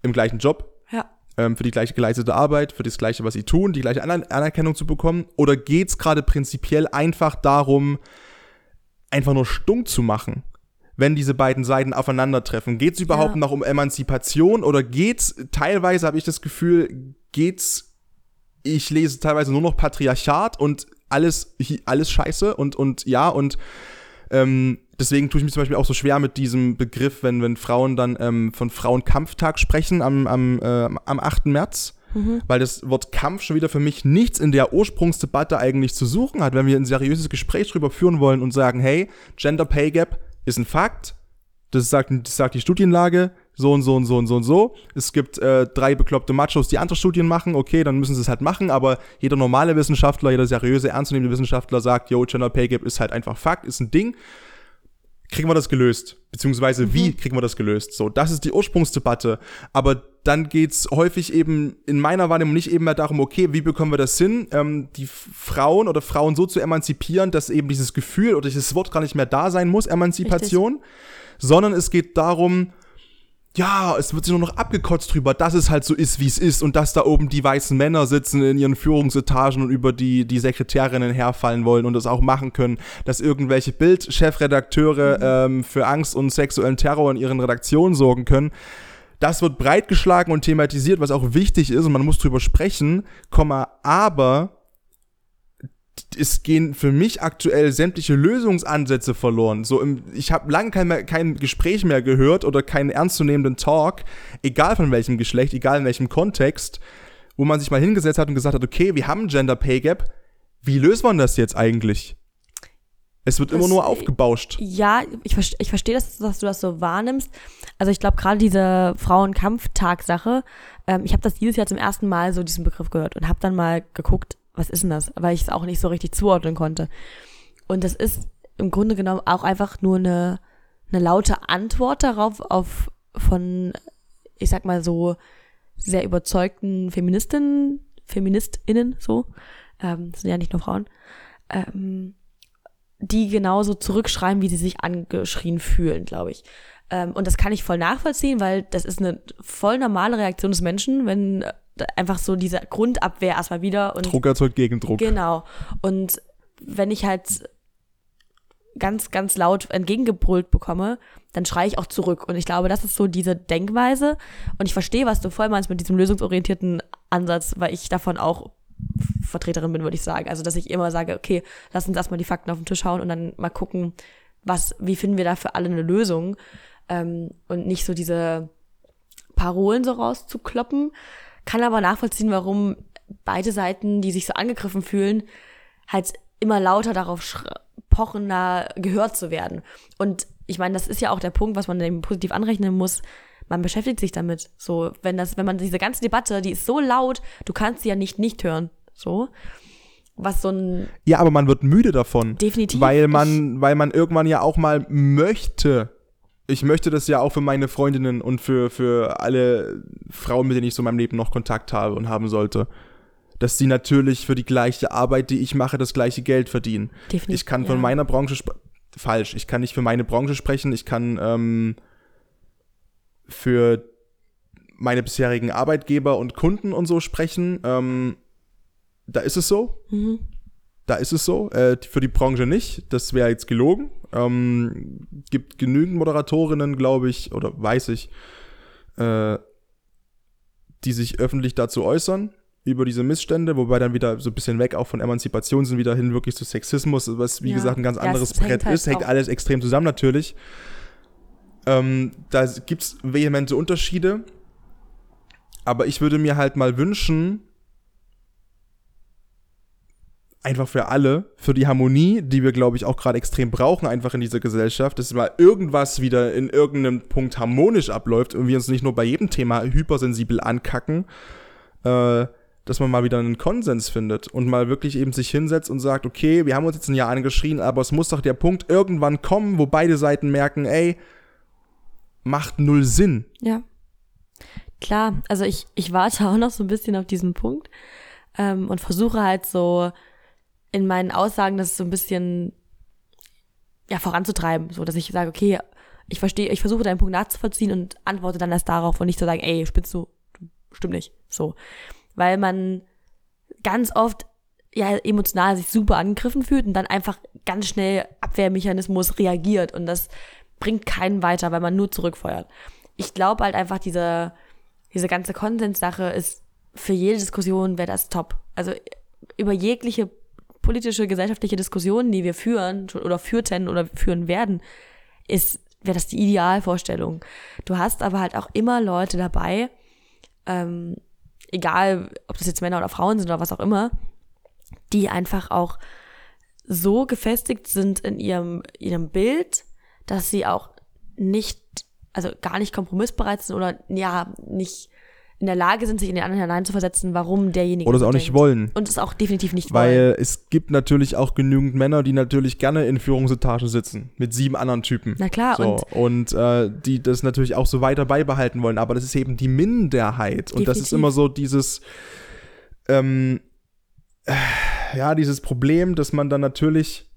im gleichen Job. Ja. Ähm, für die gleiche geleistete Arbeit, für das gleiche, was sie tun, die gleiche Aner Anerkennung zu bekommen? Oder geht es gerade prinzipiell einfach darum, einfach nur stunk zu machen? Wenn diese beiden Seiten aufeinandertreffen? Geht es überhaupt ja. noch um Emanzipation oder geht's teilweise habe ich das Gefühl, geht's ich lese teilweise nur noch Patriarchat und alles alles Scheiße und und ja und ähm, deswegen tue ich mich zum Beispiel auch so schwer mit diesem Begriff, wenn, wenn Frauen dann ähm, von Frauenkampftag sprechen am, am, äh, am 8. März. Mhm. Weil das Wort Kampf schon wieder für mich nichts in der Ursprungsdebatte eigentlich zu suchen hat, wenn wir ein seriöses Gespräch drüber führen wollen und sagen, hey, Gender Pay Gap ist ein Fakt. Das sagt, das sagt die Studienlage. So und so und so und so und so. Es gibt äh, drei bekloppte Machos, die andere Studien machen. Okay, dann müssen sie es halt machen. Aber jeder normale Wissenschaftler, jeder seriöse, ernstzunehmende Wissenschaftler sagt, yo, Gender Pay Gap ist halt einfach Fakt, ist ein Ding. Kriegen wir das gelöst? Beziehungsweise mhm. wie kriegen wir das gelöst? So, das ist die Ursprungsdebatte. Aber dann geht's häufig eben in meiner Wahrnehmung nicht eben mehr darum, okay, wie bekommen wir das hin, ähm, die Frauen oder Frauen so zu emanzipieren, dass eben dieses Gefühl oder dieses Wort gar nicht mehr da sein muss, Emanzipation, Richtig. sondern es geht darum, ja, es wird sich nur noch abgekotzt drüber, dass es halt so ist, wie es ist und dass da oben die weißen Männer sitzen in ihren Führungsetagen und über die, die Sekretärinnen herfallen wollen und das auch machen können, dass irgendwelche Bildchefredakteure mhm. ähm, für Angst und sexuellen Terror in ihren Redaktionen sorgen können das wird breitgeschlagen und thematisiert, was auch wichtig ist und man muss drüber sprechen, aber es gehen für mich aktuell sämtliche Lösungsansätze verloren. So im, ich habe lange kein, kein Gespräch mehr gehört oder keinen ernstzunehmenden Talk, egal von welchem Geschlecht, egal in welchem Kontext, wo man sich mal hingesetzt hat und gesagt hat, okay, wir haben Gender Pay Gap, wie löst man das jetzt eigentlich? Es wird das, immer nur aufgebauscht. Ja, ich, ich verstehe, dass, dass, du das so wahrnimmst. Also ich glaube gerade diese Frauenkampftag-Sache, ähm, ich habe das dieses Jahr zum ersten Mal so diesen Begriff gehört und habe dann mal geguckt, was ist denn das, weil ich es auch nicht so richtig zuordnen konnte. Und das ist im Grunde genommen auch einfach nur eine, eine laute Antwort darauf auf von, ich sag mal so, sehr überzeugten Feministinnen, FeministInnen so, ähm, das sind ja nicht nur Frauen, ähm, die genauso zurückschreiben, wie sie sich angeschrien fühlen, glaube ich. Ähm, und das kann ich voll nachvollziehen, weil das ist eine voll normale Reaktion des Menschen, wenn äh, einfach so diese Grundabwehr erstmal wieder und Druck erzeugt Gegendruck. Genau. Und wenn ich halt ganz, ganz laut entgegengebrüllt bekomme, dann schreie ich auch zurück. Und ich glaube, das ist so diese Denkweise. Und ich verstehe, was du voll meinst mit diesem lösungsorientierten Ansatz, weil ich davon auch Vertreterin bin, würde ich sagen. Also, dass ich immer sage, okay, lass uns erstmal die Fakten auf den Tisch hauen und dann mal gucken, was, wie finden wir da für alle eine Lösung ähm, und nicht so diese Parolen so rauszukloppen. Kann aber nachvollziehen, warum beide Seiten, die sich so angegriffen fühlen, halt immer lauter darauf pochen, da gehört zu werden. Und ich meine, das ist ja auch der Punkt, was man dem positiv anrechnen muss. Man beschäftigt sich damit. So, wenn das, wenn man diese ganze Debatte, die ist so laut, du kannst sie ja nicht nicht hören. So. Was so ein. Ja, aber man wird müde davon. Definitiv. Weil man, weil man irgendwann ja auch mal möchte. Ich möchte das ja auch für meine Freundinnen und für, für alle Frauen, mit denen ich so in meinem Leben noch Kontakt habe und haben sollte. Dass sie natürlich für die gleiche Arbeit, die ich mache, das gleiche Geld verdienen. Definitiv. Ich kann von ja. meiner Branche falsch. Ich kann nicht für meine Branche sprechen. Ich kann ähm, für meine bisherigen Arbeitgeber und Kunden und so sprechen. Ähm, da ist es so. Mhm. Da ist es so. Äh, für die Branche nicht. Das wäre jetzt gelogen. Ähm, gibt genügend Moderatorinnen, glaube ich, oder weiß ich, äh, die sich öffentlich dazu äußern, über diese Missstände, wobei dann wieder so ein bisschen weg auch von Emanzipation sind, wieder hin wirklich zu Sexismus, was wie Ja. gesagt ein ganz anderes Brett halt ist, hängt alles extrem zusammen natürlich. Ähm, da gibt es vehemente Unterschiede, aber ich würde mir halt mal wünschen, einfach für alle, für die Harmonie, die wir, glaube ich, auch gerade extrem brauchen, einfach in dieser Gesellschaft, dass mal irgendwas wieder in irgendeinem Punkt harmonisch abläuft und wir uns nicht nur bei jedem Thema hypersensibel ankacken, äh, dass man mal wieder einen Konsens findet und mal wirklich eben sich hinsetzt und sagt, okay, wir haben uns jetzt ein Jahr angeschrien, aber es muss doch der Punkt irgendwann kommen, wo beide Seiten merken, ey, macht null Sinn. Ja. Klar, also ich, ich warte auch noch so ein bisschen auf diesen Punkt ähm, und versuche halt so in meinen Aussagen das so ein bisschen ja, voranzutreiben, so dass ich sage, okay, ich verstehe, ich versuche deinen Punkt nachzuvollziehen und antworte dann erst darauf und nicht zu sagen, ey, spinnst du, stimmt nicht, so. Weil man ganz oft ja emotional sich super angegriffen fühlt und dann einfach ganz schnell Abwehrmechanismus reagiert und das bringt keinen weiter, weil man nur zurückfeuert. Ich glaube halt einfach, diese, diese ganze Konsenssache ist für jede Diskussion wäre das top. Also über jegliche politische, gesellschaftliche Diskussionen, die wir führen oder führten oder führen werden, ist, wäre das die Idealvorstellung. Du hast aber halt auch immer Leute dabei, ähm, egal ob das jetzt Männer oder Frauen sind oder was auch immer, die einfach auch so gefestigt sind in ihrem, ihrem Bild, dass sie auch nicht, also gar nicht kompromissbereit sind oder ja, nicht in der Lage sind, sich in den anderen hineinzuversetzen, warum derjenige Oder es auch nicht wollen. Und es auch definitiv nicht wollen. Weil es gibt natürlich auch genügend Männer, die natürlich gerne in Führungsetagen sitzen, mit sieben anderen Typen. Na klar, so, und, äh, die das natürlich auch so weiter beibehalten wollen. Aber das ist eben die Minderheit. Und das ist Definitiv. immer so dieses, ähm, äh, ja, dieses Problem, dass man dann natürlich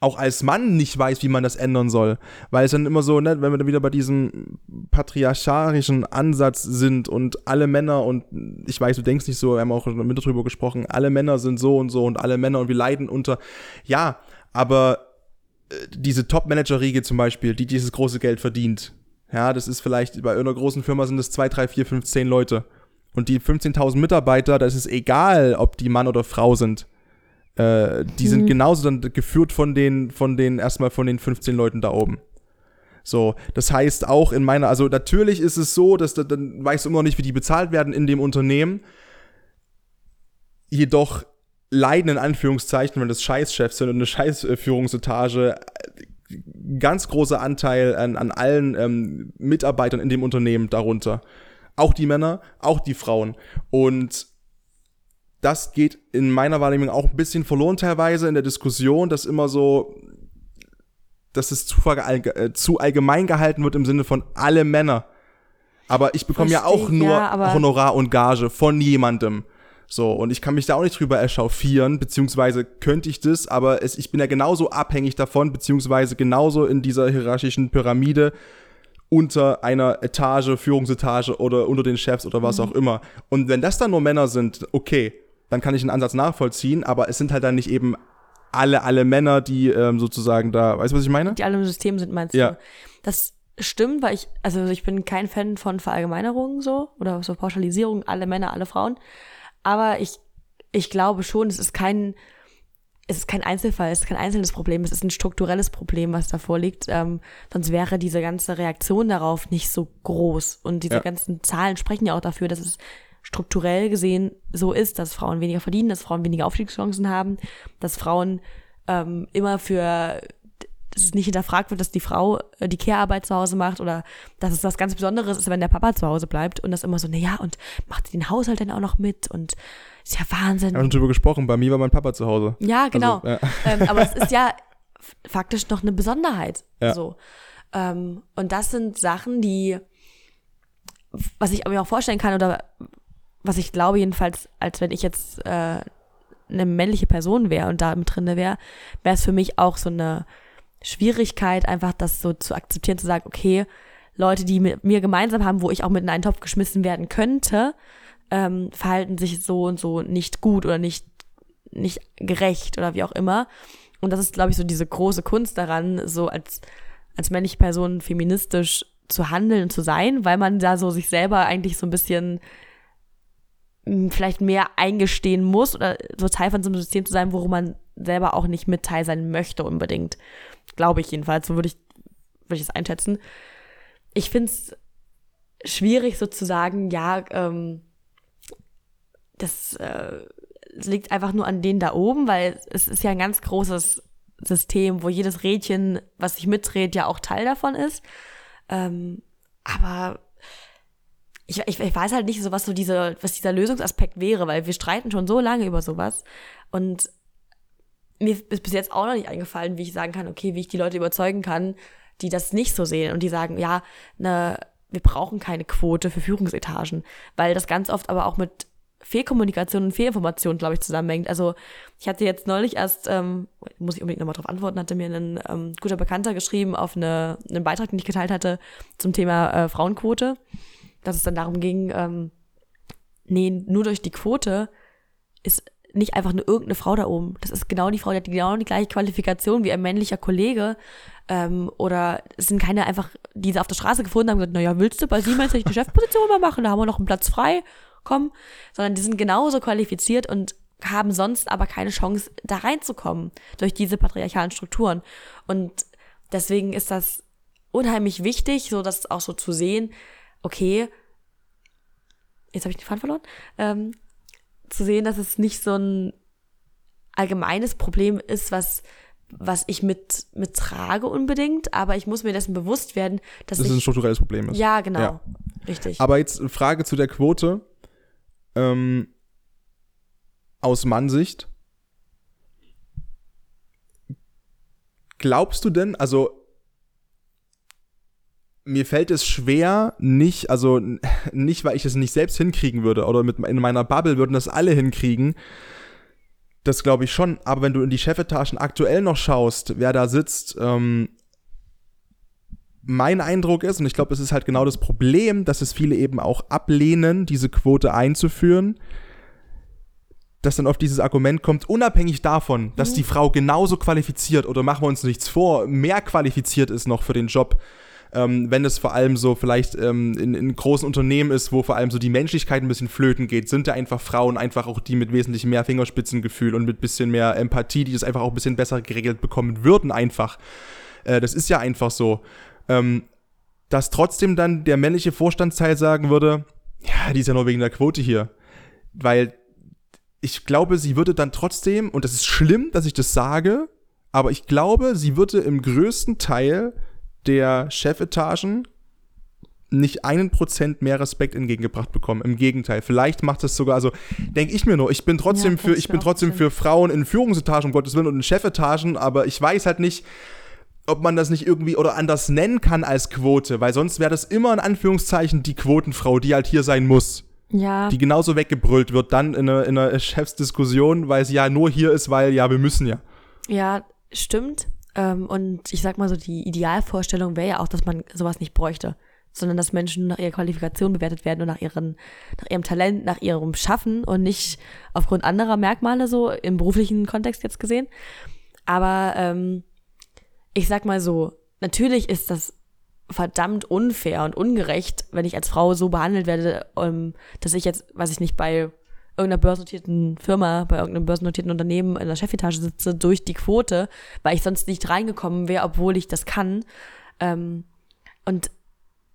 auch als Mann nicht weiß, wie man das ändern soll. Weil es dann immer so, ne, wenn wir dann wieder bei diesem patriarchalischen Ansatz sind und alle Männer und ich weiß, du denkst nicht so, wir haben auch mit drüber gesprochen, alle Männer sind so und so und alle Männer und wir leiden unter. Ja, aber äh, diese Top-Manager-Riege zum Beispiel, die dieses große Geld verdient, ja, das ist vielleicht bei irgendeiner großen Firma sind es zwei, drei, vier, fünf, zehn Leute. Und die 15.000 Mitarbeiter, da ist egal, ob die Mann oder Frau sind. Äh, die sind Mhm. genauso dann geführt von den, von den, erstmal von den 15 Leuten da oben. So, das heißt auch in meiner, also natürlich ist es so, dass da, dann weißt du immer noch nicht, wie die bezahlt werden in dem Unternehmen. Jedoch leiden in Anführungszeichen, wenn das Scheißchefs sind und eine Scheißführungsetage, ganz großer Anteil an, an allen ähm, Mitarbeitern in dem Unternehmen darunter. Auch die Männer, auch die Frauen. Und das geht in meiner Wahrnehmung auch ein bisschen verloren teilweise in der Diskussion, dass immer so, dass es zu, äh, zu allgemein gehalten wird im Sinne von alle Männer. Aber ich bekomme ja auch nur ja, Honorar und Gage von jemandem. So, und ich kann mich da auch nicht drüber echauffieren, beziehungsweise könnte ich das, aber es, ich bin ja genauso abhängig davon, beziehungsweise genauso in dieser hierarchischen Pyramide unter einer Etage, Führungsetage oder unter den Chefs oder Mhm. was auch immer. Und wenn das dann nur Männer sind, okay, dann kann ich einen Ansatz nachvollziehen, aber es sind halt dann nicht eben alle, alle Männer, die ähm, sozusagen da, weißt du, was ich meine? die alle im System sind, meinst Ja. du? Das stimmt, weil ich, also ich bin kein Fan von Verallgemeinerungen so oder so Pauschalisierung, alle Männer, alle Frauen. Aber ich, ich glaube schon, es ist kein, es ist kein Einzelfall, es ist kein einzelnes Problem, es ist ein strukturelles Problem, was davor liegt. Ähm, sonst wäre diese ganze Reaktion darauf nicht so groß. Und diese Ja. ganzen Zahlen sprechen ja auch dafür, dass es strukturell gesehen so ist, dass Frauen weniger verdienen, dass Frauen weniger Aufstiegschancen haben, dass Frauen ähm, immer für dass es nicht hinterfragt wird, dass die Frau äh, die Care-Arbeit zu Hause macht oder dass es was ganz Besonderes ist, wenn der Papa zu Hause bleibt und das immer so, naja, und macht den Haushalt denn auch noch mit und ist ja Wahnsinn. Wir haben drüber gesprochen, bei mir war mein Papa zu Hause. Ja, genau. Also, ja. ähm, aber es ist ja faktisch noch eine Besonderheit. Ja. So. Ähm, und das sind Sachen, die, was ich mir auch vorstellen kann oder was ich glaube jedenfalls, als wenn ich jetzt äh, eine männliche Person wäre und da mit drinne wäre, wäre es für mich auch so eine Schwierigkeit, einfach das so zu akzeptieren, zu sagen, okay, Leute, die mit mir gemeinsam haben, wo ich auch mit in einen Topf geschmissen werden könnte, ähm, verhalten sich so und so nicht gut oder nicht, nicht gerecht oder wie auch immer. Und das ist, glaube ich, so diese große Kunst daran, so als, als männliche Person feministisch zu handeln und zu sein, weil man da so sich selber eigentlich so ein bisschen vielleicht mehr eingestehen muss oder so Teil von so einem System zu sein, worum man selber auch nicht mit Teil sein möchte unbedingt. Glaube ich jedenfalls, so würde ich, würde ich es einschätzen. Ich finde es schwierig sozusagen, ja, ähm, das äh, liegt einfach nur an denen da oben, weil es ist ja ein ganz großes System, wo jedes Rädchen, was sich mitdreht, ja auch Teil davon ist. Ähm, aber ich, ich, ich weiß halt nicht so, was so diese, was dieser Lösungsaspekt wäre, weil wir streiten schon so lange über sowas. Und mir ist bis jetzt auch noch nicht eingefallen, wie ich sagen kann, okay, wie ich die Leute überzeugen kann, die das nicht so sehen und die sagen, ja, ne, wir brauchen keine Quote für Führungsetagen, weil das ganz oft aber auch mit Fehlkommunikation und Fehlinformation, glaube ich, zusammenhängt. Also ich hatte jetzt neulich erst, ähm, muss ich unbedingt nochmal drauf antworten, hatte mir ein ähm, guter Bekannter geschrieben auf eine, einen Beitrag, den ich geteilt hatte zum Thema äh, Frauenquote, dass es dann darum ging, ähm, nee, nur durch die Quote ist nicht einfach nur irgendeine Frau da oben. Das ist genau die Frau, die hat genau die gleiche Qualifikation wie ein männlicher Kollege. Ähm, oder es sind keine einfach, die sie auf der Straße gefunden haben und gesagt, naja, willst du bei Siemens eine Chefposition mal machen? Da haben wir noch einen Platz frei kommen, sondern die sind genauso qualifiziert und haben sonst aber keine Chance, da reinzukommen durch diese patriarchalen Strukturen. Und deswegen ist das unheimlich wichtig, so das auch so zu sehen, okay, jetzt habe ich den Faden verloren, ähm, zu sehen, dass es nicht so ein allgemeines Problem ist, was was ich mit, mit trage unbedingt, aber ich muss mir dessen bewusst werden, dass das ich, ein strukturelles Problem ist. Ja, genau. Ja. Richtig. Aber jetzt Frage zu der Quote ähm, aus Mannsicht. Glaubst du denn, also mir fällt es schwer, nicht, also nicht, weil ich es nicht selbst hinkriegen würde oder mit, in meiner Bubble würden das alle hinkriegen. Das glaube ich schon, aber wenn du in die Chefetagen aktuell noch schaust, wer da sitzt, ähm, mein Eindruck ist, und ich glaube, es ist halt genau das Problem, dass es viele eben auch ablehnen, diese Quote einzuführen, dass dann auf dieses Argument kommt, unabhängig davon, dass die Frau genauso qualifiziert oder machen wir uns nichts vor, mehr qualifiziert ist noch für den Job, ähm, wenn es vor allem so vielleicht ähm, in, in großen Unternehmen ist, wo vor allem so die Menschlichkeit ein bisschen flöten geht, sind da einfach Frauen einfach auch die mit wesentlich mehr Fingerspitzengefühl und mit bisschen mehr Empathie, die das einfach auch ein bisschen besser geregelt bekommen würden einfach. Äh, das ist ja einfach so ähm, dass trotzdem dann der männliche Vorstandsteil sagen würde, ja, die ist ja nur wegen der Quote hier. Weil ich glaube, sie würde dann trotzdem, und das ist schlimm, dass ich das sage, aber ich glaube, sie würde im größten Teil der Chefetagen nicht einen Prozent mehr Respekt entgegengebracht bekommen. Im Gegenteil, vielleicht macht das sogar, also denke ich mir nur, ich bin trotzdem Ja, für, ich bin trotzdem für Frauen in Führungsetagen, um Gottes Willen, und in Chefetagen, aber ich weiß halt nicht, ob man das nicht irgendwie oder anders nennen kann als Quote, weil sonst wäre das immer in Anführungszeichen die Quotenfrau, die halt hier sein muss, ja, die genauso weggebrüllt wird dann in einer, in einer Chefsdiskussion, weil sie ja nur hier ist, weil ja, wir müssen ja. ja, stimmt. Ähm, und ich sag mal so, die Idealvorstellung wäre ja auch, dass man sowas nicht bräuchte, sondern dass Menschen nach ihrer Qualifikation bewertet werden und nach, ihren, nach ihrem Talent, nach ihrem Schaffen und nicht aufgrund anderer Merkmale so im beruflichen Kontext jetzt gesehen. Aber ähm, ich sag mal so, natürlich ist das verdammt unfair und ungerecht, wenn ich als Frau so behandelt werde, ähm, dass ich jetzt, weiß ich nicht, bei irgendeiner börsennotierten Firma, bei irgendeinem börsennotierten Unternehmen in der Chefetage sitze durch die Quote, weil ich sonst nicht reingekommen wäre, obwohl ich das kann. Ähm, und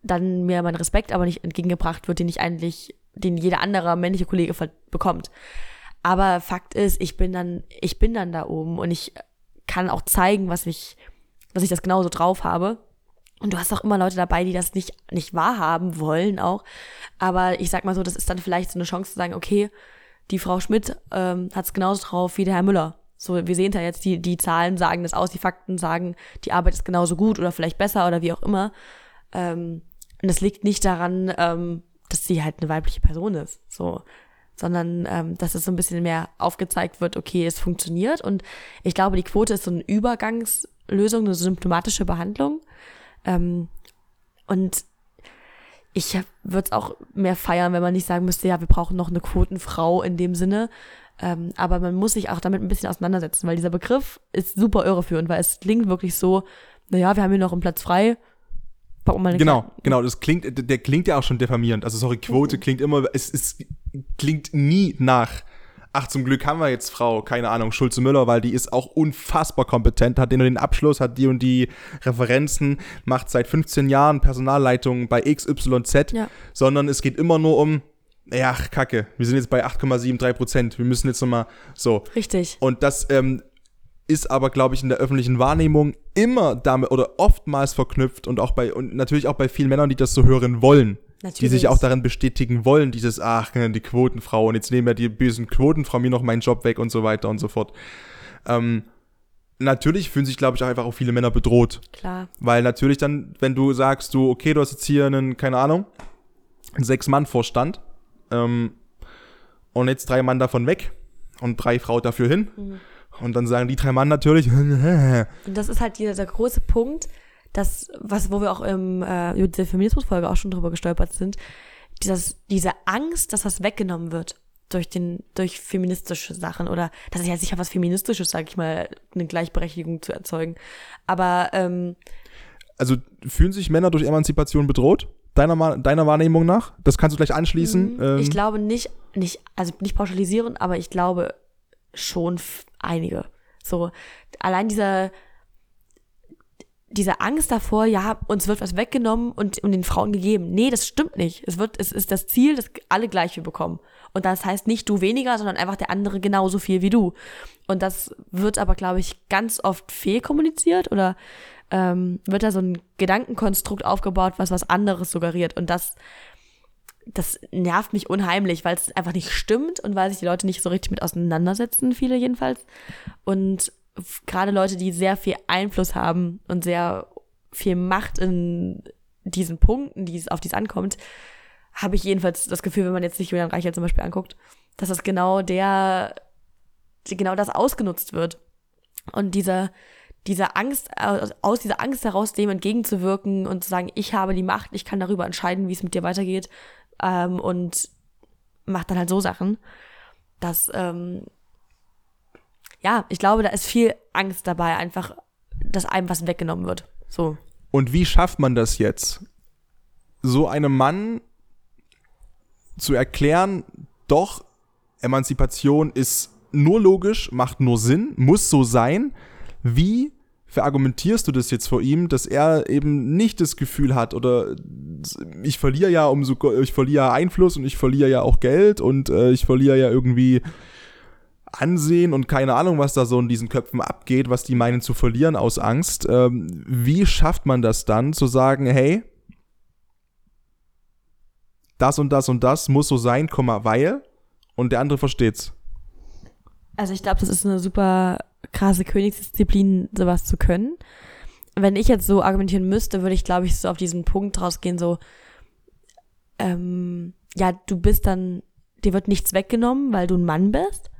dann mir mein Respekt aber nicht entgegengebracht wird, den ich eigentlich, den jeder andere männliche Kollege bekommt. Aber Fakt ist, ich bin dann, ich bin dann da oben und ich kann auch zeigen, was ich, dass ich das genauso drauf habe. Und du hast auch immer Leute dabei, die das nicht, nicht wahrhaben wollen auch. Aber ich sag mal so, das ist dann vielleicht so eine Chance zu sagen, okay, die Frau Schmidt ähm, hat es genauso drauf wie der Herr Müller. So, wir sehen da jetzt, die, die Zahlen sagen das aus, die Fakten sagen, die Arbeit ist genauso gut oder vielleicht besser oder wie auch immer. Ähm, und das liegt nicht daran, ähm, dass sie halt eine weibliche Person ist. So, sondern ähm, dass es so ein bisschen mehr aufgezeigt wird, okay, es funktioniert. Und ich glaube, die Quote ist so eine Übergangslösung, eine symptomatische Behandlung. Ähm, und ich würde es auch mehr feiern, wenn man nicht sagen müsste, ja, wir brauchen noch eine Quotenfrau in dem Sinne. Ähm, aber man muss sich auch damit ein bisschen auseinandersetzen, weil dieser Begriff ist super irreführend, weil es klingt wirklich so, naja, wir haben hier noch einen Platz frei, Genau, genau, das klingt, der klingt ja auch schon diffamierend. Also sorry, Quote mhm. klingt immer, es, es klingt nie nach ach, zum Glück haben wir jetzt Frau, keine Ahnung, Schulze-Müller, weil die ist auch unfassbar kompetent, hat den und den Abschluss, hat die und die Referenzen, macht seit 15 Jahren Personalleitung bei XYZ, ja. sondern es geht immer nur um, ja, kacke, wir sind jetzt bei 8,73 Prozent, wir müssen jetzt nochmal so. Richtig. Und das ähm, ist aber, glaube ich, in der öffentlichen Wahrnehmung immer damit oder oftmals verknüpft und auch bei, und natürlich auch bei vielen Männern, die das so hören wollen. Natürlich. die sich auch darin bestätigen wollen, dieses, ach, die Quotenfrau und jetzt nehmen ja die bösen Quotenfrau mir noch meinen Job weg und so weiter und so fort. Ähm, natürlich fühlen sich, glaube ich, auch einfach auch viele Männer bedroht. Klar. Weil natürlich dann, wenn du sagst, du, okay, du hast jetzt hier einen, keine Ahnung, einen Sechs-Mann-Vorstand ähm, und jetzt drei Mann davon weg und drei Frauen dafür hin. Mhm. Und dann sagen die drei Mann natürlich. und das ist halt dieser große Punkt, das, was, wo wir auch im, äh, über diese Feminismusfolge auch schon drüber gestolpert sind, dieses, diese Angst, dass was weggenommen wird durch den, durch feministische Sachen oder das ist ja sicher was Feministisches, sag ich mal, eine Gleichberechtigung zu erzeugen. Aber ähm, also fühlen sich Männer durch Emanzipation bedroht? Deiner, deiner Wahrnehmung nach? Das kannst du gleich anschließen. Mhm. Ich ähm. glaube nicht, nicht, also nicht pauschalisieren, aber ich glaube schon einige. So, allein dieser, diese Angst davor, ja, uns wird was weggenommen und, und den Frauen gegeben. Nee, das stimmt nicht. Es wird, es ist das Ziel, dass alle gleich viel bekommen. Und das heißt nicht du weniger, sondern einfach der andere genauso viel wie du. Und das wird aber, glaube ich, ganz oft fehlkommuniziert oder ähm, wird da so ein Gedankenkonstrukt aufgebaut, was was anderes suggeriert. Und das, das nervt mich unheimlich, weil es einfach nicht stimmt und weil sich die Leute nicht so richtig mit auseinandersetzen, viele jedenfalls. Und gerade Leute, die sehr viel Einfluss haben und sehr viel Macht in diesen Punkten, die es, auf die es ankommt, habe ich jedenfalls das Gefühl, wenn man jetzt sich Julian Reichelt zum Beispiel anguckt, dass das genau der, genau das ausgenutzt wird. Und dieser, dieser Angst, aus dieser Angst heraus dem entgegenzuwirken und zu sagen, ich habe die Macht, ich kann darüber entscheiden, wie es mit dir weitergeht, ähm, und macht dann halt so Sachen, dass ähm, ja, ich glaube, da ist viel Angst dabei, einfach, dass einem was weggenommen wird. So. Und wie schafft man das jetzt? So einem Mann zu erklären, doch, Emanzipation ist nur logisch, macht nur Sinn, muss so sein. Wie verargumentierst du das jetzt vor ihm, dass er eben nicht das Gefühl hat oder ich verliere ja umso ich verliere Einfluss und ich verliere ja auch Geld und äh, ich verliere ja irgendwie Ansehen und keine Ahnung, was da so in diesen Köpfen abgeht, was die meinen zu verlieren aus Angst. Ähm, wie schafft man das dann, zu sagen, hey, das und das und das muss so sein, weil, und der andere versteht's. Also ich glaube, das ist eine super krasse Königsdisziplin, sowas zu können. Wenn ich jetzt so argumentieren müsste, würde ich, glaube ich, so auf diesen Punkt rausgehen, so, ähm, ja, du bist dann, dir wird nichts weggenommen, weil du ein Mann bist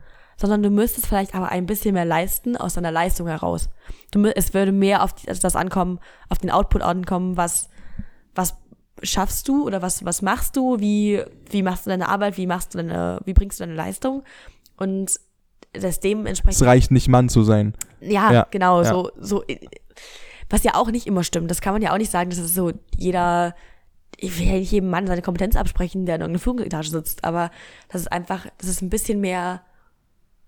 sondern du müsstest vielleicht aber ein bisschen mehr leisten aus deiner Leistung heraus. Du, es würde mehr auf also das ankommen, auf den Output ankommen, was, was schaffst du oder was, was machst du, wie, wie machst du deine Arbeit, wie machst du deine, wie bringst du deine Leistung und das dementsprechend. Es reicht nicht Mann zu sein. Ja, ja genau, ja. so, so, was ja auch nicht immer stimmt. Das kann man ja auch nicht sagen, dass es so jeder, ich will ja nicht jedem Mann seine Kompetenz absprechen, der in irgendeiner Führungsetage sitzt, aber das ist einfach, das ist ein bisschen mehr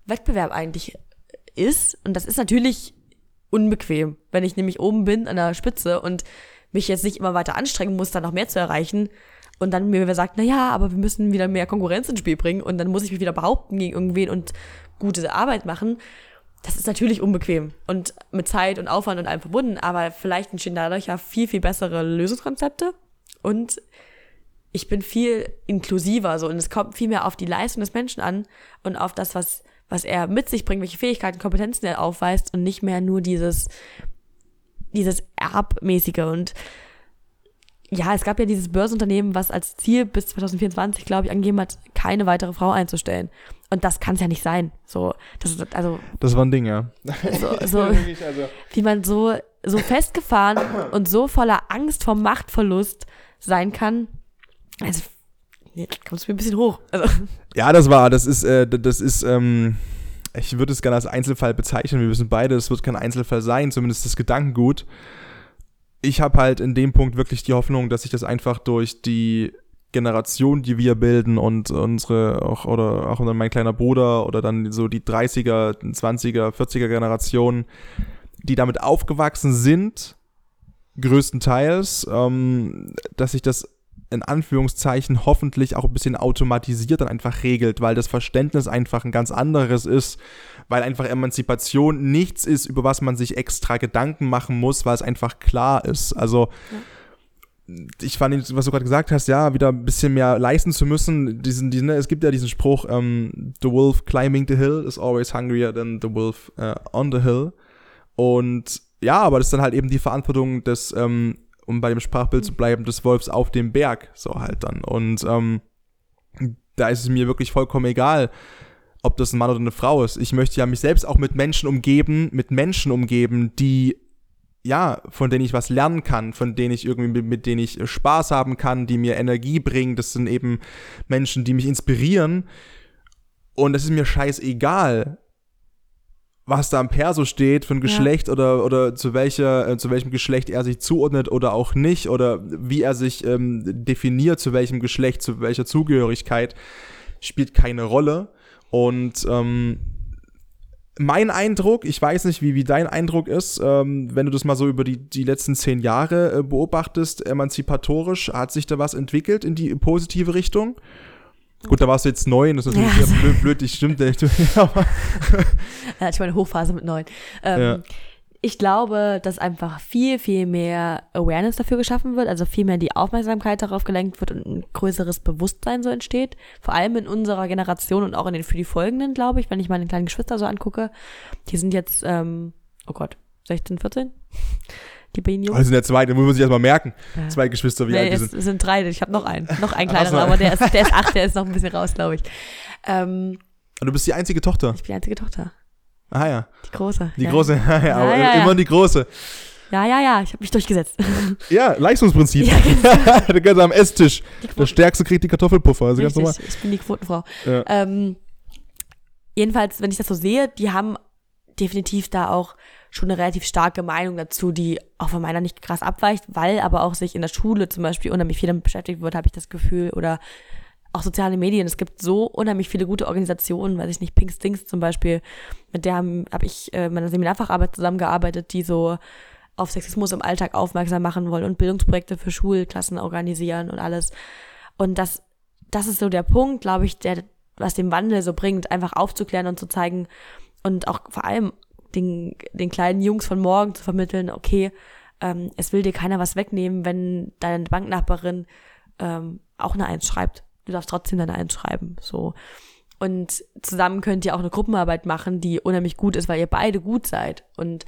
Wettbewerb eigentlich ist. Und das ist natürlich unbequem, wenn ich nämlich oben bin an der Spitze und mich jetzt nicht immer weiter anstrengen muss, da noch mehr zu erreichen. Und dann mir sagt, na ja, aber wir müssen wieder mehr Konkurrenz ins Spiel bringen und dann muss ich mich wieder behaupten gegen irgendwen und gute Arbeit machen. Das ist natürlich unbequem und mit Zeit und Aufwand und allem verbunden, aber vielleicht entstehen dadurch ja viel, viel bessere Lösungskonzepte und ich bin viel inklusiver so und es kommt viel mehr auf die Leistung des Menschen an und auf das, was was er mit sich bringt, welche Fähigkeiten, Kompetenzen er aufweist und nicht mehr nur dieses, dieses Erbmäßige. Und ja, es gab ja dieses Börsenunternehmen, was als Ziel bis 2024, glaube ich, angegeben hat, keine weitere Frau einzustellen. Und das kann es ja nicht sein. So, das ist also. Das war ein Ding, ja. So, so also. wie man so, so festgefahren und so voller Angst vor Machtverlust sein kann. Also nee, kommst mir ein bisschen hoch. Also. Ja, das war, das ist, äh, das ist, ähm, ich würde es gerne als Einzelfall bezeichnen. Wir wissen beide, es wird kein Einzelfall sein, zumindest das Gedankengut. ich habe halt in dem Punkt wirklich die Hoffnung, dass sich das einfach durch die Generation, die wir bilden und unsere auch oder auch mein kleiner Bruder oder dann so die 30er, 20er, 40er Generation, die damit aufgewachsen sind, größtenteils, ähm, dass sich das in Anführungszeichen hoffentlich auch ein bisschen automatisiert dann einfach regelt, weil das Verständnis einfach ein ganz anderes ist, weil einfach Emanzipation nichts ist, über was man sich extra Gedanken machen muss, weil es einfach klar ist. Also ja ich fand, was du gerade gesagt hast, ja, wieder ein bisschen mehr leisten zu müssen. Diesen, diesen, es gibt ja diesen Spruch, ähm, The wolf climbing the hill is always hungrier than the wolf uh, on the hill. Und ja, aber das ist dann halt eben die Verantwortung des, ähm, um bei dem Sprachbild zu bleiben, des Wolfs auf dem Berg, so halt dann. Und ähm, da ist es mir wirklich vollkommen egal, ob das ein Mann oder eine Frau ist. Ich möchte ja mich selbst auch mit Menschen umgeben, mit Menschen umgeben, die ja, von denen ich was lernen kann, von denen ich irgendwie mit, denen ich Spaß haben kann, die mir Energie bringen. Das sind eben Menschen, die mich inspirieren. Und es ist mir scheißegal, was da im Perso steht für ein Geschlecht ja. oder, oder zu, welcher, äh, zu welchem Geschlecht er sich zuordnet oder auch nicht oder wie er sich ähm, definiert, zu welchem Geschlecht, zu welcher Zugehörigkeit, spielt keine Rolle. Und ähm, mein Eindruck, ich weiß nicht, wie, wie dein Eindruck ist, ähm, wenn du das mal so über die, die letzten zehn Jahre äh, beobachtest, emanzipatorisch, hat sich da was entwickelt in die positive Richtung? Gut, da warst du jetzt neun, das ist natürlich ja, blöd, blöd, ich stimmt nicht. Aber ja, ich meine Hochphase mit neun. Ähm, ja ich glaube, dass einfach viel, viel mehr Awareness dafür geschaffen wird, also viel mehr die Aufmerksamkeit darauf gelenkt wird und ein größeres Bewusstsein so entsteht. Vor allem in unserer Generation und auch in den für die folgenden, glaube ich, wenn ich meine kleinen Geschwister so angucke. Die sind jetzt, ähm, oh Gott, 16, 14? Die beiden Jungs. Also sind ja zwei, da muss man sich erstmal merken. Ja. Zwei Geschwister, wie nee, alt die sind. Es sind drei, ich habe noch einen. Noch einen kleineren, aber der ist, der ist acht, der ist noch ein bisschen raus, glaube ich. Ähm, du bist die einzige Tochter? Ich bin die einzige Tochter. Ah ja. Die große. Die ja. große, ja, ja, aber ja, immer die große. Ja, ja, ja, ich habe mich durchgesetzt. Ja, Leistungsprinzip. Ja, genau. der ganze am Esstisch. Der Stärkste kriegt die Kartoffelpuffer. Also Richtig, ganz normal. Ich bin die Quotenfrau. Ja. Ähm, jedenfalls, wenn ich das so sehe, die haben definitiv da auch schon eine relativ starke Meinung dazu, die auch von meiner nicht krass abweicht, weil aber auch sich in der Schule zum Beispiel unheimlich viel damit beschäftigt wird, habe ich das Gefühl, oder auch soziale Medien. Es gibt so unheimlich viele gute Organisationen, weiß ich nicht, Pink Stinks zum Beispiel, mit der habe hab ich äh, meiner Seminarfacharbeit zusammengearbeitet, die so auf Sexismus im Alltag aufmerksam machen wollen und Bildungsprojekte für Schulklassen organisieren und alles. Und das, das ist so der Punkt, glaube ich, der, was den Wandel so bringt, einfach aufzuklären und zu zeigen und auch vor allem den, den kleinen Jungs von morgen zu vermitteln, okay, ähm, es will dir keiner was wegnehmen, wenn deine Banknachbarin ähm, auch eine Eins schreibt du darfst trotzdem deine Eins schreiben. So. Und zusammen könnt ihr auch eine Gruppenarbeit machen, die unheimlich gut ist, weil ihr beide gut seid. Und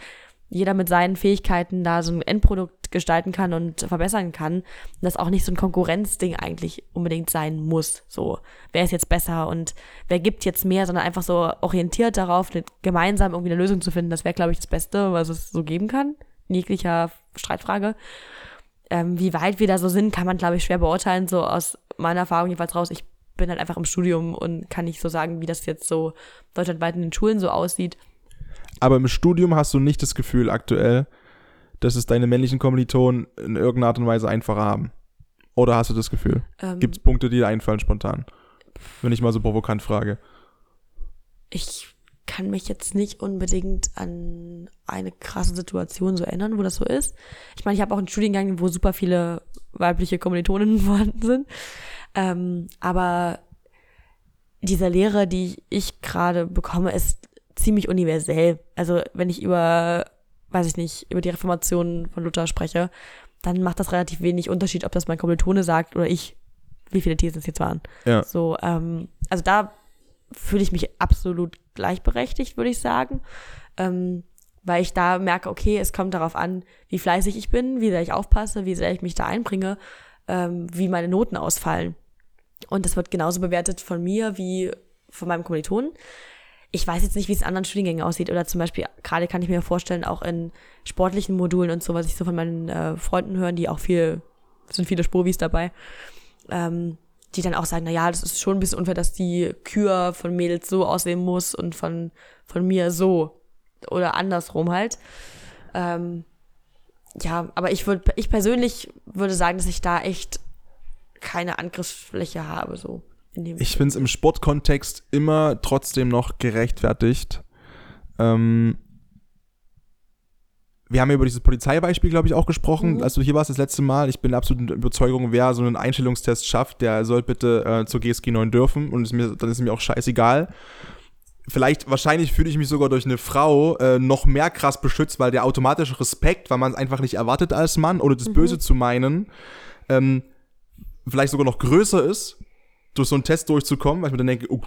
jeder mit seinen Fähigkeiten da so ein Endprodukt gestalten kann und verbessern kann. Und das auch nicht so ein Konkurrenzding eigentlich unbedingt sein muss. So, wer ist jetzt besser und wer gibt jetzt mehr, sondern einfach so orientiert darauf, gemeinsam irgendwie eine Lösung zu finden. Das wäre, glaube ich, das Beste, was es so geben kann. In jeglicher Streitfrage. Ähm, wie weit wir da so sind, kann man, glaube ich, schwer beurteilen, so aus meiner Erfahrung jedenfalls raus. Ich bin halt einfach im Studium und kann nicht so sagen, wie das jetzt so deutschlandweit in den Schulen so aussieht. Aber im Studium hast du nicht das Gefühl aktuell, dass es deine männlichen Kommilitonen in irgendeiner Art und Weise einfacher haben. Oder hast du das Gefühl? Ähm, Gibt es Punkte, die dir einfallen spontan? Wenn ich mal so provokant frage. Ich kann mich jetzt nicht unbedingt an eine krasse Situation so erinnern, wo das so ist. Ich meine, ich habe auch einen Studiengang, wo super viele weibliche Kommilitoninnen vorhanden sind. Ähm, aber diese Lehre, die ich gerade bekomme, ist ziemlich universell. Also wenn ich über, weiß ich nicht, über die Reformation von Luther spreche, dann macht das relativ wenig Unterschied, ob das mein Kommilitone sagt oder ich, wie viele Thesen es jetzt waren. Ja. So, ähm, also da fühle ich mich absolut gleichberechtigt, würde ich sagen. Ähm, weil ich da merke, okay, es kommt darauf an, wie fleißig ich bin, wie sehr ich aufpasse, wie sehr ich mich da einbringe, ähm, wie meine Noten ausfallen. Und das wird genauso bewertet von mir wie von meinem Kommilitonen. Ich weiß jetzt nicht, wie es in anderen Studiengängen aussieht. Oder zum Beispiel, gerade kann ich mir vorstellen, auch in sportlichen Modulen und so, was ich so von meinen äh, Freunden höre, die auch viel, sind viele Spurwies dabei, ähm, die dann auch sagen, na ja, das ist schon ein bisschen unfair, dass die Kür von Mädels so aussehen muss und von, von mir so. Oder andersrum halt. Ähm, ja, aber ich würde, ich persönlich würde sagen, dass ich da echt keine Angriffsfläche habe, so. Ich finde es im Sportkontext immer trotzdem noch gerechtfertigt. Ähm, wir haben ja über dieses Polizeibeispiel, glaube ich, auch gesprochen. Mhm. Also hier war es das letzte Mal. Ich bin absolut in Überzeugung, wer so einen Einstellungstest schafft, der soll bitte äh, zur GSG 9 dürfen. Und ist mir, dann ist mir auch scheißegal. Vielleicht, wahrscheinlich fühle ich mich sogar durch eine Frau äh, noch mehr krass beschützt, weil der automatische Respekt, weil man es einfach nicht erwartet als Mann oder das mhm. Böse zu meinen, ähm, vielleicht sogar noch größer ist, durch so einen Test durchzukommen, weil ich mir dann denke, oh,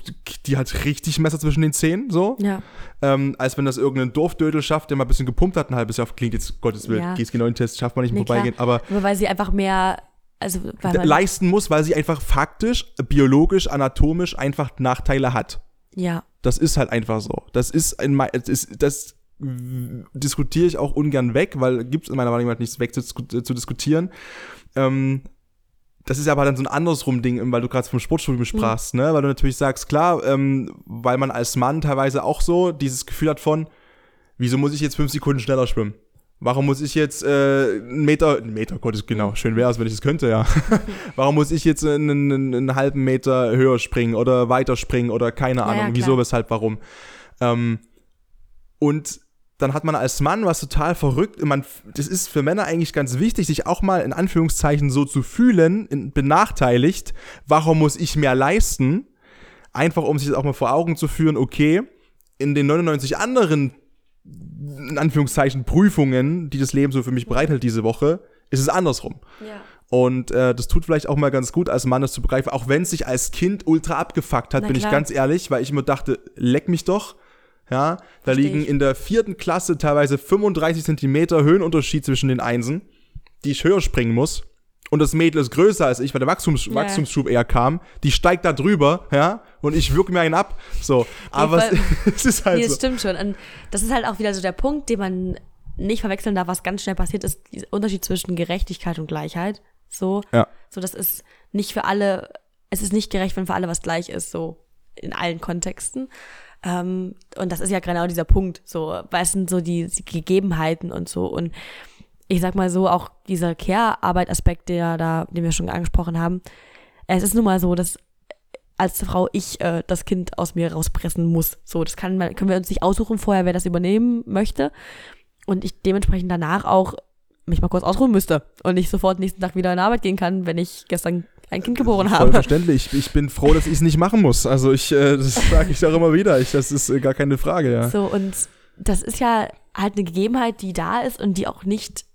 die hat richtig Messer zwischen den Zähnen, so. Ja. Ähm, als wenn das irgendein Dorfdödel schafft, der mal ein bisschen gepumpt hat, ein halbes Jahr, klingt jetzt, Gottes Willen, ja. GSG 9 Test schafft man nicht nee, vorbeigehen, aber. Nur weil sie einfach mehr, also, leisten muss, weil sie einfach faktisch, biologisch, anatomisch einfach Nachteile hat. Ja. Das ist halt einfach so. Das ist ein, das, ist, das diskutiere ich auch ungern weg, weil gibt es in meiner Meinung nach nichts weg zu, zu diskutieren. Ähm, das ist aber dann so ein andersrum Ding, weil du gerade vom Sportstudium sprachst, mhm. ne? Weil du natürlich sagst, klar, ähm, weil man als Mann teilweise auch so dieses Gefühl hat von, wieso muss ich jetzt fünf Sekunden schneller schwimmen? Warum muss ich jetzt äh, einen Meter, einen Meter, Gott, ist genau, schön wäre es, wenn ich es könnte, ja. Warum muss ich jetzt einen, einen, einen, halben Meter höher springen oder weiter springen oder keine Ahnung, ja, wieso, weshalb, warum. Ähm, und dann hat man als Mann was total verrückt. Man, das ist für Männer eigentlich ganz wichtig, sich auch mal in Anführungszeichen so zu fühlen, in, benachteiligt. Warum muss ich mehr leisten? Einfach um sich das auch mal vor Augen zu führen, okay, in den 99 anderen, in Anführungszeichen, Prüfungen, die das Leben so für mich bereithält diese Woche, ist es andersrum. Ja. Und äh, das tut vielleicht auch mal ganz gut, als Mann das zu begreifen, auch wenn es sich als Kind ultra abgefuckt hat, Na bin klar. ich ganz ehrlich, weil ich immer dachte, leck mich doch ja, da Versteh liegen ich. in der vierten Klasse teilweise 35 Zentimeter Höhenunterschied zwischen den Einsen, die ich höher springen muss. Und das Mädel ist größer als ich, weil der Wachstums yeah. Wachstumsschub eher kam. Die steigt da drüber, ja, und ich wirke mir einen ab. So, aber es, es, ist halt nee, das so. stimmt schon. Und das ist halt auch wieder so der Punkt, den man nicht verwechseln darf, was ganz schnell passiert, ist der Unterschied zwischen Gerechtigkeit und Gleichheit. So, ja. so das ist nicht für alle, es ist nicht gerecht, wenn für alle was gleich ist, so in allen Kontexten. Ähm, und das ist ja genau dieser Punkt, so, was sind so die, die Gegebenheiten und so. Und ich sag mal so, auch dieser Care-Arbeit-Aspekt, der da, den wir schon angesprochen haben, es ist nun mal so, dass als Frau ich äh, das Kind aus mir rauspressen muss. So, das kann, können wir uns nicht aussuchen vorher, wer das übernehmen möchte. Und ich dementsprechend danach auch mich mal kurz ausruhen müsste und nicht sofort nächsten Tag wieder in Arbeit gehen kann, wenn ich gestern ein Kind geboren habe. Vollverständlich. Ich bin froh, dass ich es nicht machen muss. Also ich, äh, das sage ich auch immer wieder. Ich, das ist äh, gar keine Frage, ja. So, und das ist ja halt eine Gegebenheit, die da ist und die auch nicht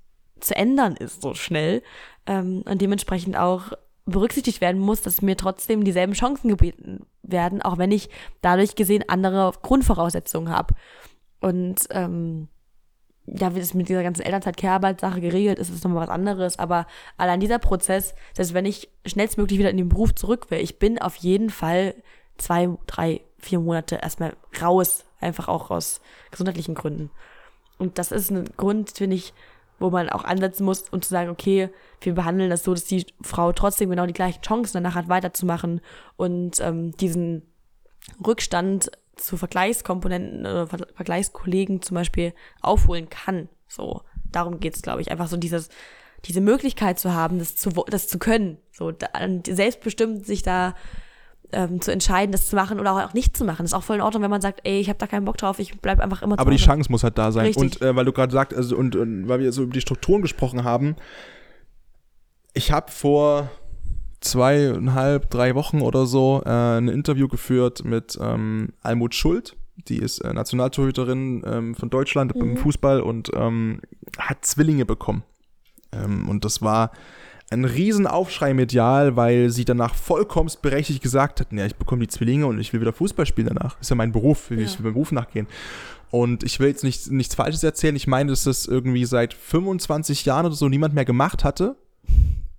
zu ändern ist so schnell. Ähm, und dementsprechend auch berücksichtigt werden muss, dass mir trotzdem dieselben Chancen gebeten werden, auch wenn ich dadurch gesehen andere Grundvoraussetzungen habe. Und ähm, ja, wie das mit dieser ganzen Elternzeit-Care-Arbeit-Sache geregelt ist, ist nochmal was anderes. Aber allein dieser Prozess, dass wenn ich schnellstmöglich wieder in den Beruf zurück will, ich bin auf jeden Fall zwei, drei, vier Monate erstmal raus, einfach auch aus gesundheitlichen Gründen. Und das ist ein Grund, finde ich, wo man auch ansetzen muss und zu sagen, okay, wir behandeln das so, dass die Frau trotzdem genau die gleichen Chancen danach hat, weiterzumachen und ähm, diesen Rückstand zu Vergleichskomponenten oder Vergleichskollegen zum Beispiel aufholen kann. So, darum geht's, glaube ich. Einfach so dieses, diese Möglichkeit zu haben, das zu, das zu können. So, da, selbstbestimmt sich da ähm, zu entscheiden, das zu machen oder auch nicht zu machen. Das ist auch voll in Ordnung, wenn man sagt, ey, ich habe da keinen Bock drauf, ich bleib einfach immer zu Aber die Chance muss halt da sein. Richtig. Und äh, weil du gerade sagst, also und, und weil wir so über die Strukturen gesprochen haben, ich habe vor zweieinhalb, drei Wochen oder so äh, ein Interview geführt mit ähm, Almut Schuld. Die ist äh, Nationaltorhüterin ähm, von Deutschland mhm. im Fußball und ähm, hat Zwillinge bekommen. Ähm, und das war ein Riesenaufschrei medial, weil sie danach vollkommen berechtigt gesagt hat, ja, ich bekomme die Zwillinge und ich will wieder Fußball spielen danach. Ist ja mein Beruf, ja. ich will meinem Beruf nachgehen. Und ich will jetzt nicht, nichts Falsches erzählen. Ich meine, dass das irgendwie seit 25 Jahren oder so niemand mehr gemacht hatte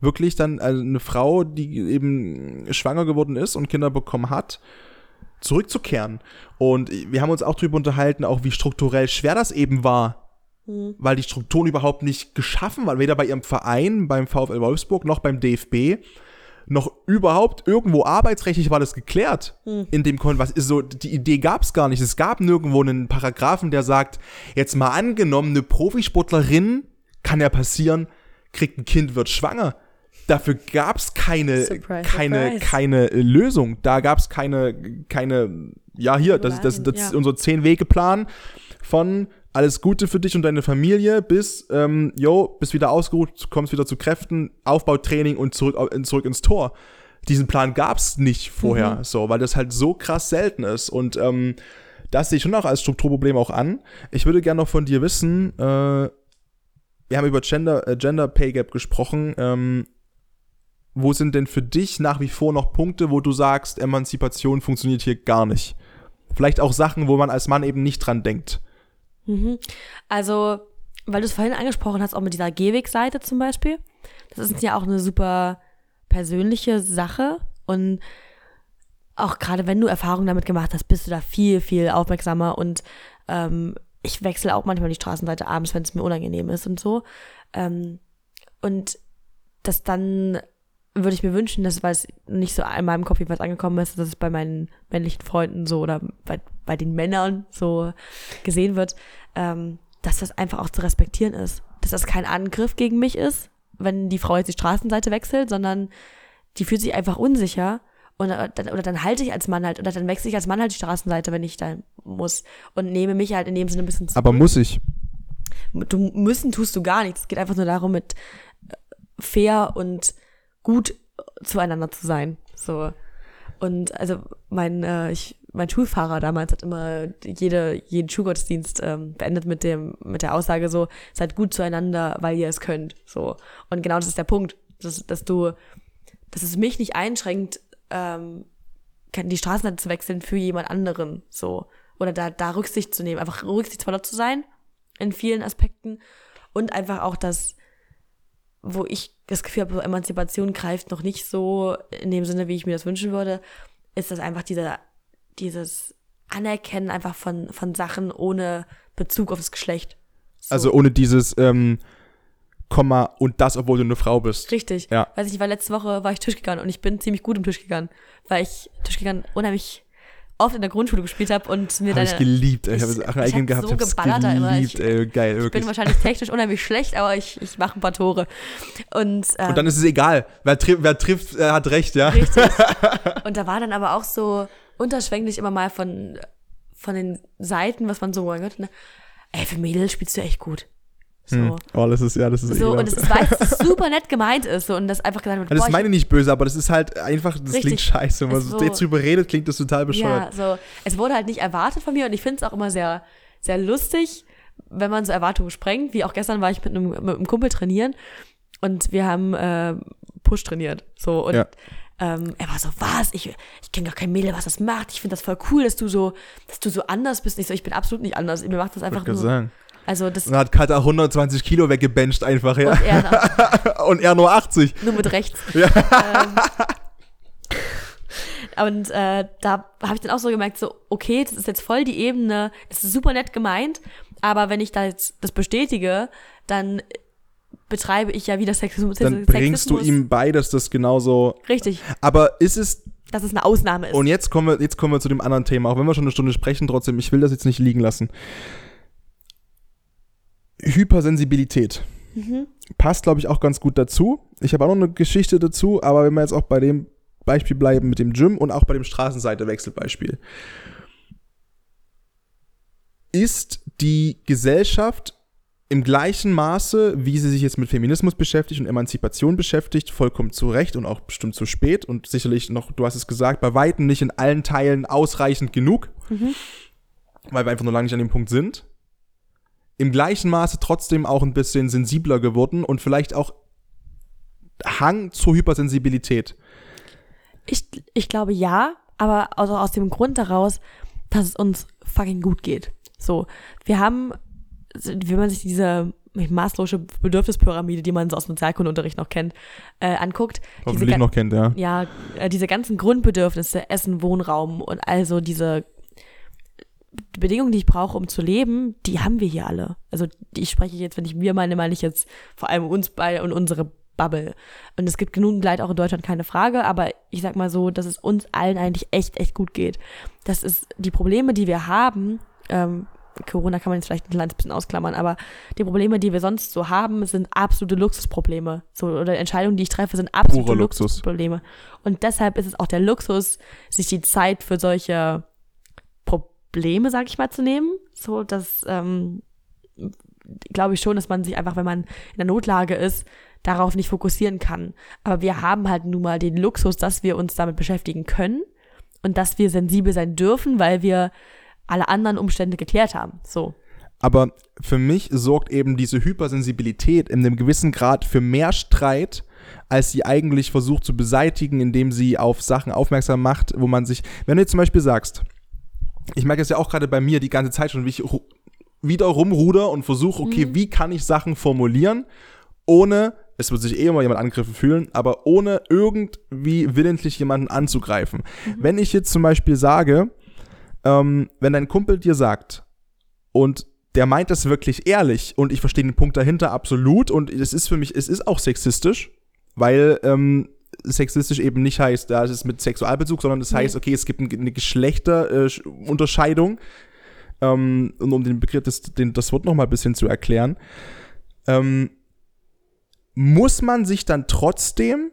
wirklich dann also eine Frau, die eben schwanger geworden ist und Kinder bekommen hat, zurückzukehren. Und wir haben uns auch darüber unterhalten, auch wie strukturell schwer das eben war. Mhm. Weil die Strukturen überhaupt nicht geschaffen waren, weder bei ihrem Verein, beim VfL Wolfsburg, noch beim DFB noch überhaupt irgendwo arbeitsrechtlich war das geklärt. Mhm. In dem Kon was ist so die Idee gab es gar nicht. Es gab nirgendwo einen Paragraphen, der sagt, jetzt mal angenommen, eine Profisportlerin kann ja passieren, kriegt ein Kind, wird schwanger. Dafür gab es keine, Surprise, keine, surprise. keine äh, Lösung. Da gab es keine, keine, ja, hier, das, ist- das, das ist Ja. unser Zehn-Wege-Plan von alles Gute für dich und deine Familie bis, ähm, yo, bist wieder ausgeruht, kommst wieder zu Kräften, Aufbautraining und zurück, au- zurück ins Tor. Diesen Plan gab es nicht vorher, so, weil das halt so krass selten ist. Und ähm, das sehe ich schon auch als Strukturproblem auch an. Ich würde gerne noch von dir wissen, äh, wir haben über Gender, äh, Gender Pay Gap gesprochen. Ähm, wo sind denn für dich nach wie vor noch Punkte, wo du sagst, Emanzipation funktioniert hier gar nicht? Vielleicht auch Sachen, wo man als Mann eben nicht dran denkt. Mhm. Also, weil du es vorhin angesprochen hast, auch mit dieser Gehwegseite zum Beispiel. Das ist ja auch eine super persönliche Sache und auch gerade wenn du Erfahrungen damit gemacht hast, bist du da viel, viel aufmerksamer und ähm, ich wechsle auch manchmal die Straßenseite abends, wenn es mir unangenehm ist und so. Ähm, und das dann würde ich mir wünschen, dass, weil es nicht so in meinem Kopf jeweils angekommen ist, dass es bei meinen männlichen Freunden so oder bei, bei den Männern so gesehen wird, ähm, dass das einfach auch zu respektieren ist. Dass das kein Angriff gegen mich ist, wenn die Frau jetzt die Straßenseite wechselt, sondern die fühlt sich einfach unsicher. Und, äh, dann, oder dann halte ich als Mann halt, oder dann wechsle ich als Mann halt die Straßenseite, wenn ich da muss. Und nehme mich halt in dem Sinne ein bisschen zurück Aber muss ich. du müssen tust du gar nichts. Es geht einfach nur darum, mit äh, fair und gut zueinander zu sein. So. Und also mein, äh, ich, mein Schulfahrer damals hat immer jede, jeden Schulgottesdienst ähm, beendet mit dem, mit der Aussage so, seid gut zueinander, weil ihr es könnt. So. Und genau das ist der Punkt. Dass, dass du, dass es mich nicht einschränkt, ähm, die Straßenseite zu wechseln für jemand anderen. So. Oder da, da Rücksicht zu nehmen, einfach rücksichtsvoller zu sein in vielen Aspekten und einfach auch das, wo ich das Gefühl habe, Emanzipation greift noch nicht so in dem Sinne, wie ich mir das wünschen würde, ist das einfach dieser, dieses Anerkennen einfach von, von Sachen ohne Bezug auf das Geschlecht. So. Also ohne dieses ähm, Komma und das, obwohl du eine Frau bist. Richtig. Ja. Weiß ich, nicht, weil letzte Woche war ich Tisch gegangen und ich bin ziemlich gut im Tisch gegangen, weil ich Tisch gegangen unheimlich oft in der Grundschule gespielt habe und mir Habe deine ich geliebt, ey. Ich habe Ich- Sachen ich eigen hab gehabt, so geballert da immer. geliebt, Ich- ey. Geil, Ich bin wirklich. wahrscheinlich technisch unheimlich schlecht, aber ich, ich mache ein paar Tore. Und, ähm, Und dann ist es egal. Wer, tri wer trifft, äh, hat recht, ja. Richtig. Und da war dann aber auch so unterschwänglich immer mal von, von den Seiten, was man so gehört, ne? Ey, für Mädels spielst du echt gut. So. Hm. Oh, das ist, ja, das ist So, und ekelhaft. es ist, weiß, dass es super nett gemeint ist. So, und das einfach gesagt wird, das boah, ist meine nicht böse, aber das ist halt einfach, das Richtig. klingt scheiße. Wenn man Es so jetzt drüber redet, klingt das total Ja, bescheuert. so, es wurde halt nicht erwartet von mir und ich finde es auch immer sehr, sehr lustig, wenn man so Erwartungen sprengt. Wie auch gestern war ich mit einem, mit einem Kumpel trainieren und wir haben äh, Push trainiert. So, und Ja. ähm, er war so, was? Ich, ich kenne gar kein Mädel, was das macht. Ich finde das voll cool, dass du so, dass du so anders bist. Ich so, ich bin absolut nicht anders. Mir macht das einfach Wollte nur. sagen. Also das Und dann hat Kata 120 Kilo weggebencht einfach, ja. und er Und er nur 80. nur mit rechts. Ja. Ähm, und äh, da habe ich dann auch so gemerkt, so, okay, das ist jetzt voll die Ebene, es ist super nett gemeint, aber wenn ich da jetzt das bestätige, dann betreibe ich ja wieder Sexismus. Dann bringst du Sexismus. ihm bei, dass das genauso. Richtig, Aber ist es. dass es eine Ausnahme ist. Und jetzt kommen, wir, jetzt kommen wir zu dem anderen Thema, auch wenn wir schon eine Stunde sprechen, trotzdem, ich will das jetzt nicht liegen lassen. Hypersensibilität. Mhm. Passt, glaube ich, auch ganz gut dazu. Ich habe auch noch eine Geschichte dazu, aber wenn wir jetzt auch bei dem Beispiel bleiben mit dem Gym und auch bei dem Straßenseite-Wechselbeispiel. Ist die Gesellschaft im gleichen Maße, wie sie sich jetzt mit Feminismus beschäftigt und Emanzipation beschäftigt, vollkommen zu Recht und auch bestimmt zu spät und sicherlich noch, du hast es gesagt, bei Weitem nicht in allen Teilen ausreichend genug, Mhm. weil wir einfach nur lange nicht an dem Punkt sind. Im gleichen Maße trotzdem auch ein bisschen sensibler geworden und vielleicht auch Hang zur Hypersensibilität. Ich, ich glaube ja, aber also aus dem Grund daraus, dass es uns fucking gut geht. So, wir haben, wenn man sich diese maßlose Bedürfnispyramide, die man so aus dem Sozialkundeunterricht noch kennt, äh, anguckt, diese, Hoffentlich ga- noch kennt, ja. ja, äh, diese ganzen Grundbedürfnisse, Essen, Wohnraum und also diese Bedingungen, die ich brauche, um zu leben, die haben wir hier alle. Also die, ich spreche jetzt, wenn ich wir meine, meine ich jetzt vor allem uns beide und unsere Bubble. Und es gibt genug Leid auch in Deutschland, keine Frage, aber ich sag mal so, dass es uns allen eigentlich echt, echt gut geht. Das ist die Probleme, die wir haben, ähm, Corona kann man jetzt vielleicht ein kleines bisschen ausklammern, aber die Probleme, die wir sonst so haben, sind absolute Luxusprobleme. So, oder Entscheidungen, die ich treffe, sind absolute Luxus. Luxusprobleme. Und deshalb ist es auch der Luxus, sich die Zeit für solche Probleme, sag ich mal, zu nehmen. So, das ähm, glaube ich schon, dass man sich einfach, wenn man in der Notlage ist, darauf nicht fokussieren kann. Aber wir haben halt nun mal den Luxus, dass wir uns damit beschäftigen können und dass wir sensibel sein dürfen, weil wir alle anderen Umstände geklärt haben. So. Aber für mich sorgt eben diese Hypersensibilität in einem gewissen Grad für mehr Streit, als sie eigentlich versucht zu beseitigen, indem sie auf Sachen aufmerksam macht, wo man sich, wenn du jetzt zum Beispiel sagst, ich merke es ja auch gerade bei mir die ganze Zeit schon, wie ich wieder rumruder und versuche, okay, wie kann ich Sachen formulieren, ohne, es wird sich eh immer jemand angegriffen fühlen, aber ohne irgendwie willentlich jemanden anzugreifen. Wenn ich jetzt zum Beispiel sage, ähm, wenn dein Kumpel dir sagt, und der meint das wirklich ehrlich und ich verstehe den Punkt dahinter absolut und es ist für mich, es ist auch sexistisch, weil ähm, sexistisch eben nicht heißt, da ist es mit Sexualbezug, sondern das Nee. heißt, okay, es gibt ein- eine Geschlechterunterscheidung. Ähm, und um den Begriff, das, den, das Wort noch mal ein bisschen zu erklären, ähm, muss man sich dann trotzdem,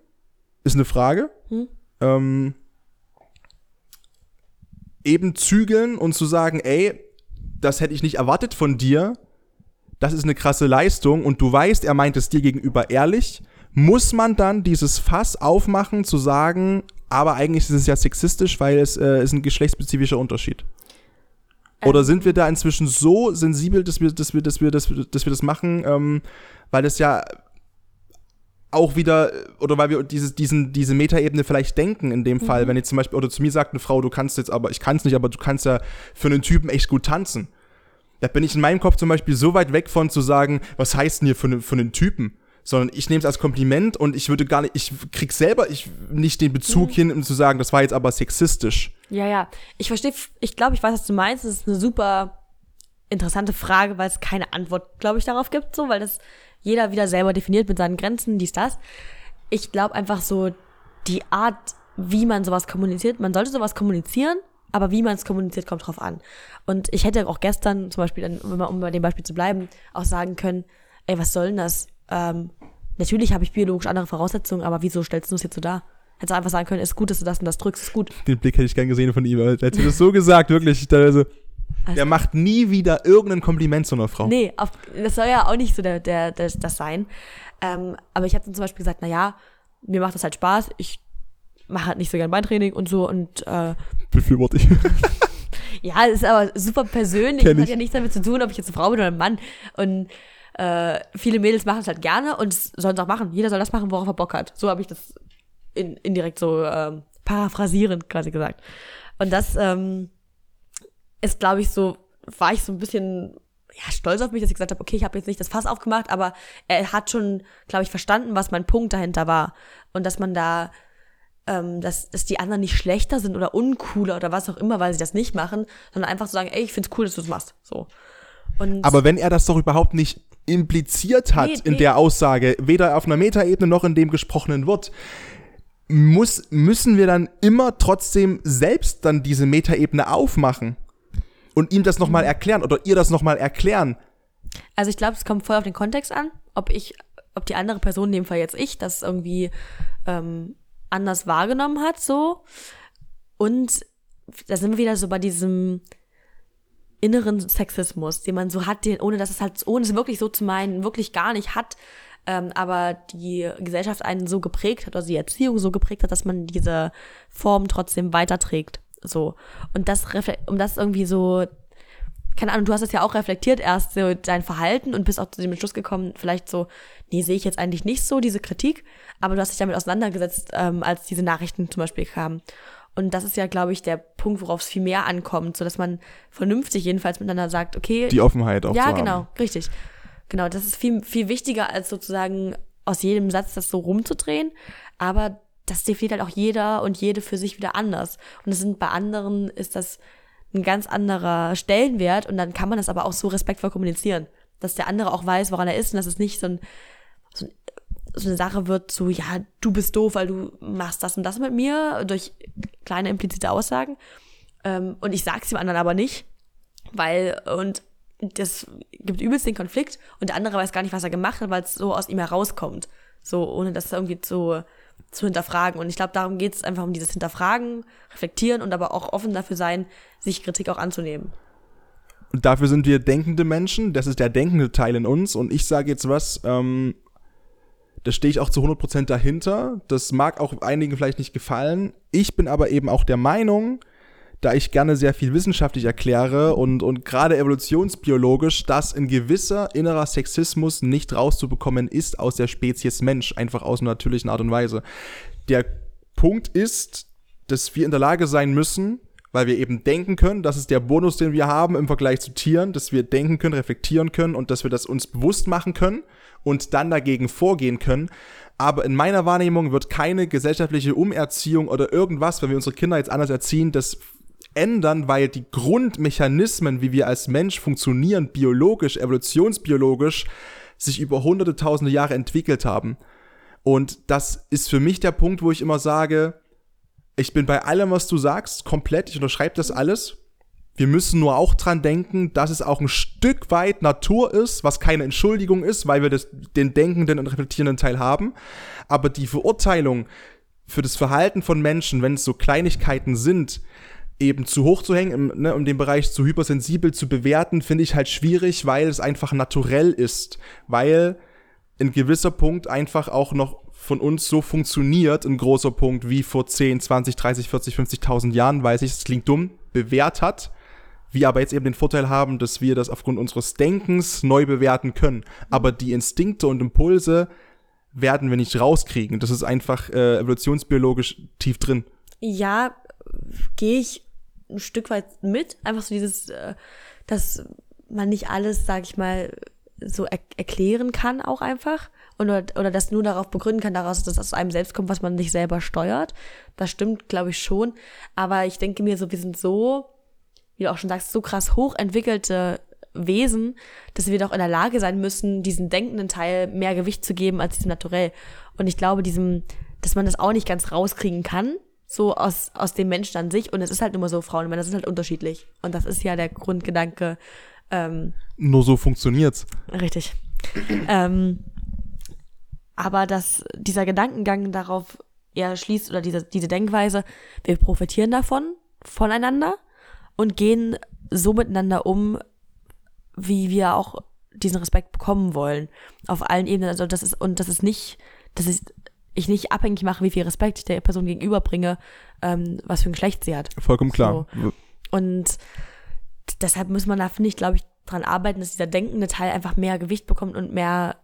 ist eine Frage, Hm? ähm, eben zügeln und zu sagen, ey, das hätte ich nicht erwartet von dir, das ist eine krasse Leistung und du weißt, er meint es dir gegenüber ehrlich, muss man dann dieses Fass aufmachen, zu sagen, aber eigentlich ist es ja sexistisch, weil es äh, ist ein geschlechtsspezifischer Unterschied. Oder Ähm. sind wir da inzwischen so sensibel, dass wir, dass wir, dass wir, dass wir, dass wir das machen, ähm, weil das ja auch wieder, oder weil wir dieses, diesen, diese Metaebene vielleicht denken in dem Fall, wenn jetzt zum Beispiel, oder zu mir sagt eine Frau, du kannst jetzt aber, ich kann es nicht, aber du kannst ja für einen Typen echt gut tanzen. Da bin ich in meinem Kopf zum Beispiel so weit weg von zu sagen, was heißt denn hier für, einen- für einen Typen? Sondern ich nehme es als Kompliment und ich würde gar nicht, ich krieg selber ich, nicht den Bezug hin, um zu sagen, das war jetzt aber sexistisch. Ja, ja. Ich verstehe, ich glaube, ich weiß, was du meinst. Das ist eine super interessante Frage, weil es keine Antwort, glaube ich, darauf gibt, so, weil das jeder wieder selber definiert mit seinen Grenzen, dies, das. Ich glaube einfach so, die Art, wie man sowas kommuniziert, man sollte sowas kommunizieren, aber wie man es kommuniziert, kommt drauf an. Und ich hätte auch gestern zum Beispiel, um um bei dem Beispiel zu bleiben, auch sagen können, ey, was soll denn das? Ähm, natürlich habe ich biologisch andere Voraussetzungen, aber wieso stellst du es jetzt so dar? Hättest du einfach sagen können, ist gut, dass du das und das drückst, ist gut. Den Blick hätte ich gern gesehen von ihm. aber Er hat das so gesagt, wirklich. Also, der macht nie wieder irgendein Kompliment zu einer Frau. Nee, auf, das soll ja auch nicht so der, der, der, das sein. Ähm, aber ich habe dann zum Beispiel gesagt, na ja, mir macht das halt Spaß. Ich mache halt nicht so gern Beintraining und so. Und äh, Befürworte ich. ja, es ist aber super persönlich. Hat ja nichts damit zu tun, ob ich jetzt eine Frau bin oder ein Mann. Und äh, viele Mädels machen es halt gerne und sollen es auch machen. Jeder soll das machen, worauf er Bock hat. So habe ich das in, indirekt so ähm, paraphrasierend quasi gesagt. Und das ähm, ist, glaube ich, so, war ich so ein bisschen ja, stolz auf mich, dass ich gesagt habe, okay, ich habe jetzt nicht das Fass aufgemacht, aber er hat schon, glaube ich, verstanden, was mein Punkt dahinter war. Und dass man da, ähm, dass, dass die anderen nicht schlechter sind oder uncooler oder was auch immer, weil sie das nicht machen, sondern einfach zu sagen, ey, ich find's cool, dass du es machst. So. Und Aber wenn er das doch überhaupt nicht impliziert hat Nee, in nee. der Aussage, weder auf einer Metaebene noch in dem gesprochenen Wort, muss, müssen wir dann immer trotzdem selbst dann diese Metaebene aufmachen und ihm das nochmal erklären oder ihr das nochmal erklären. Also ich glaube, es kommt voll auf den Kontext an, ob ich, ob die andere Person, in dem Fall jetzt ich, das irgendwie ähm, anders wahrgenommen hat, so. Und da sind wir wieder so bei diesem inneren Sexismus, den man so hat, den, ohne dass es halt, ohne es wirklich so zu meinen, wirklich gar nicht hat, ähm, aber die Gesellschaft einen so geprägt hat, oder die Erziehung so geprägt hat, dass man diese Form trotzdem weiterträgt. So. Und das, um das irgendwie so keine Ahnung, du hast es ja auch reflektiert erst, so dein Verhalten und bist auch zu dem Entschluss gekommen, vielleicht so, nee, sehe ich jetzt eigentlich nicht so, diese Kritik, aber du hast dich damit auseinandergesetzt, ähm, als diese Nachrichten zum Beispiel kamen. Und das ist ja, glaube ich, der Punkt, worauf es viel mehr ankommt, so dass man vernünftig jedenfalls miteinander sagt, okay, Die Offenheit auch ja, zu haben. genau, richtig. Genau, das ist viel, viel wichtiger, als sozusagen aus jedem Satz das so rumzudrehen. Aber das definiert halt auch jeder und jede für sich wieder anders. Und es sind bei anderen ist das ein ganz anderer Stellenwert und dann kann man das aber auch so respektvoll kommunizieren, dass der andere auch weiß, woran er ist und dass es nicht so, ein, so, ein, so eine Sache wird, so, ja, du bist doof, weil du machst das und das mit mir, durch kleine implizite Aussagen. Ähm, und ich sag's dem anderen aber nicht, weil, und das gibt übelst den Konflikt und der andere weiß gar nicht, was er gemacht hat, weil es so aus ihm herauskommt. So, ohne das irgendwie zu, zu hinterfragen. Und ich glaube, darum geht es einfach um dieses Hinterfragen, reflektieren und aber auch offen dafür sein, sich Kritik auch anzunehmen. Und dafür sind wir denkende Menschen, das ist der denkende Teil in uns. Und ich sage jetzt was, ähm, da stehe ich auch zu 100% dahinter. Das mag auch einigen vielleicht nicht gefallen. Ich bin aber eben auch der Meinung, da ich gerne sehr viel wissenschaftlich erkläre und, und gerade evolutionsbiologisch, dass ein gewisser innerer Sexismus nicht rauszubekommen ist aus der Spezies Mensch, einfach aus einer natürlichen Art und Weise. Der Punkt ist, dass wir in der Lage sein müssen, weil wir eben denken können, das ist der Bonus, den wir haben im Vergleich zu Tieren, dass wir denken können, reflektieren können und dass wir das uns bewusst machen können und dann dagegen vorgehen können. Aber in meiner Wahrnehmung wird keine gesellschaftliche Umerziehung oder irgendwas, wenn wir unsere Kinder jetzt anders erziehen, das ändern, weil die Grundmechanismen, wie wir als Mensch funktionieren, biologisch, evolutionsbiologisch, sich über hunderte, tausende Jahre entwickelt haben. Und das ist für mich der Punkt, wo ich immer sage, ich bin bei allem, was du sagst, komplett, ich unterschreibe das alles. Wir müssen nur auch dran denken, dass es auch ein Stück weit Natur ist, was keine Entschuldigung ist, weil wir das, den denkenden und reflektierenden Teil haben. Aber die Verurteilung für das Verhalten von Menschen, wenn es so Kleinigkeiten sind, eben zu hoch zu hängen, im, ne, um den Bereich zu hypersensibel zu bewerten, finde ich halt schwierig, weil es einfach naturell ist. Weil ein gewisser Punkt einfach auch noch von uns so funktioniert, ein großer Punkt, wie vor 10, 20, 30, 40, 50.000 Jahren, weiß ich, es klingt dumm, bewährt hat. Wir aber jetzt eben den Vorteil haben, dass wir das aufgrund unseres Denkens neu bewerten können. Aber die Instinkte und Impulse werden wir nicht rauskriegen. Das ist einfach äh, evolutionsbiologisch tief drin. Ja, gehe ich ein Stück weit mit. Einfach so dieses, äh, dass man nicht alles, sag ich mal, so er erklären kann auch einfach. Oder, oder das nur darauf begründen kann, daraus, dass es aus einem selbst kommt, was man nicht selber steuert. Das stimmt, glaube ich, schon. Aber ich denke mir so, wir sind so, wie du auch schon sagst, so krass hochentwickelte Wesen, dass wir doch in der Lage sein müssen, diesen denkenden Teil mehr Gewicht zu geben als diesem Naturell. Und ich glaube, diesem, dass man das auch nicht ganz rauskriegen kann, so aus, aus dem Menschen an sich. Und es ist halt immer so, Frauen und Männer sind halt unterschiedlich. Und das ist ja der Grundgedanke. Ähm, Nur so funktioniert's. Richtig. ähm, aber dass dieser Gedankengang darauf eher schließt oder diese, diese Denkweise, wir profitieren davon, voneinander und gehen so miteinander um, wie wir auch diesen Respekt bekommen wollen. Auf allen Ebenen. Also das ist, und das ist nicht, das ist ich nicht abhängig mache, wie viel Respekt ich der Person gegenüberbringe, ähm, was für ein Geschlecht sie hat. Vollkommen klar. So. Und deshalb muss man da, finde ich, glaube ich, dran arbeiten, dass dieser denkende Teil einfach mehr Gewicht bekommt und mehr,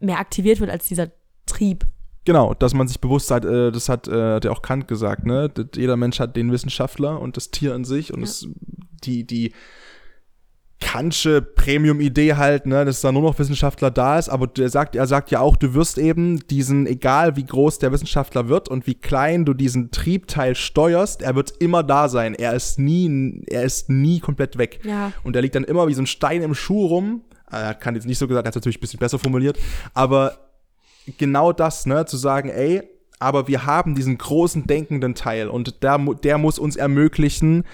mehr aktiviert wird als dieser Trieb. Genau, dass man sich bewusst hat, äh, das hat äh, der auch Kant gesagt, ne? Jeder Mensch hat den Wissenschaftler und das Tier an sich und ja. es, die, die Kantsche Premium-Idee halt, ne, dass da nur noch Wissenschaftler da ist, aber der sagt, er sagt ja auch, du wirst eben diesen, egal wie groß der Wissenschaftler wird und wie klein du diesen Triebteil steuerst, er wird immer da sein. Er ist nie, er ist nie komplett weg. Ja. Und er liegt dann immer wie so ein Stein im Schuh rum. Er kann jetzt nicht so gesagt, er hat natürlich ein bisschen besser formuliert, aber genau das, ne, zu sagen, ey, aber wir haben diesen großen denkenden Teil und der, der muss uns ermöglichen,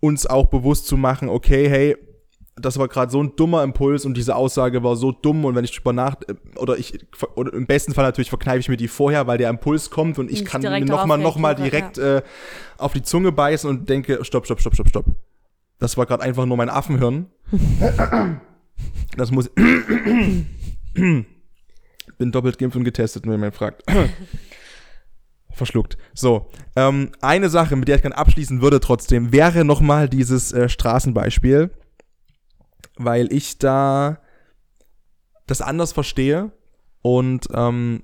uns auch bewusst zu machen, okay, hey, das war gerade so ein dummer Impuls und diese Aussage war so dumm und wenn ich drüber nach oder ich oder im besten Fall natürlich verkneife ich mir die vorher, weil der Impuls kommt und ich Nicht kann mir noch mal noch mal direkt ja. äh, auf die Zunge beißen und denke stopp stopp stopp stopp stopp. Das war gerade einfach nur mein Affenhirn. das muss bin doppelt geimpft und getestet, wenn man fragt. Verschluckt. So, ähm, eine Sache, mit der ich gerne abschließen würde trotzdem, wäre noch mal dieses äh, Straßenbeispiel weil ich da das anders verstehe und ähm,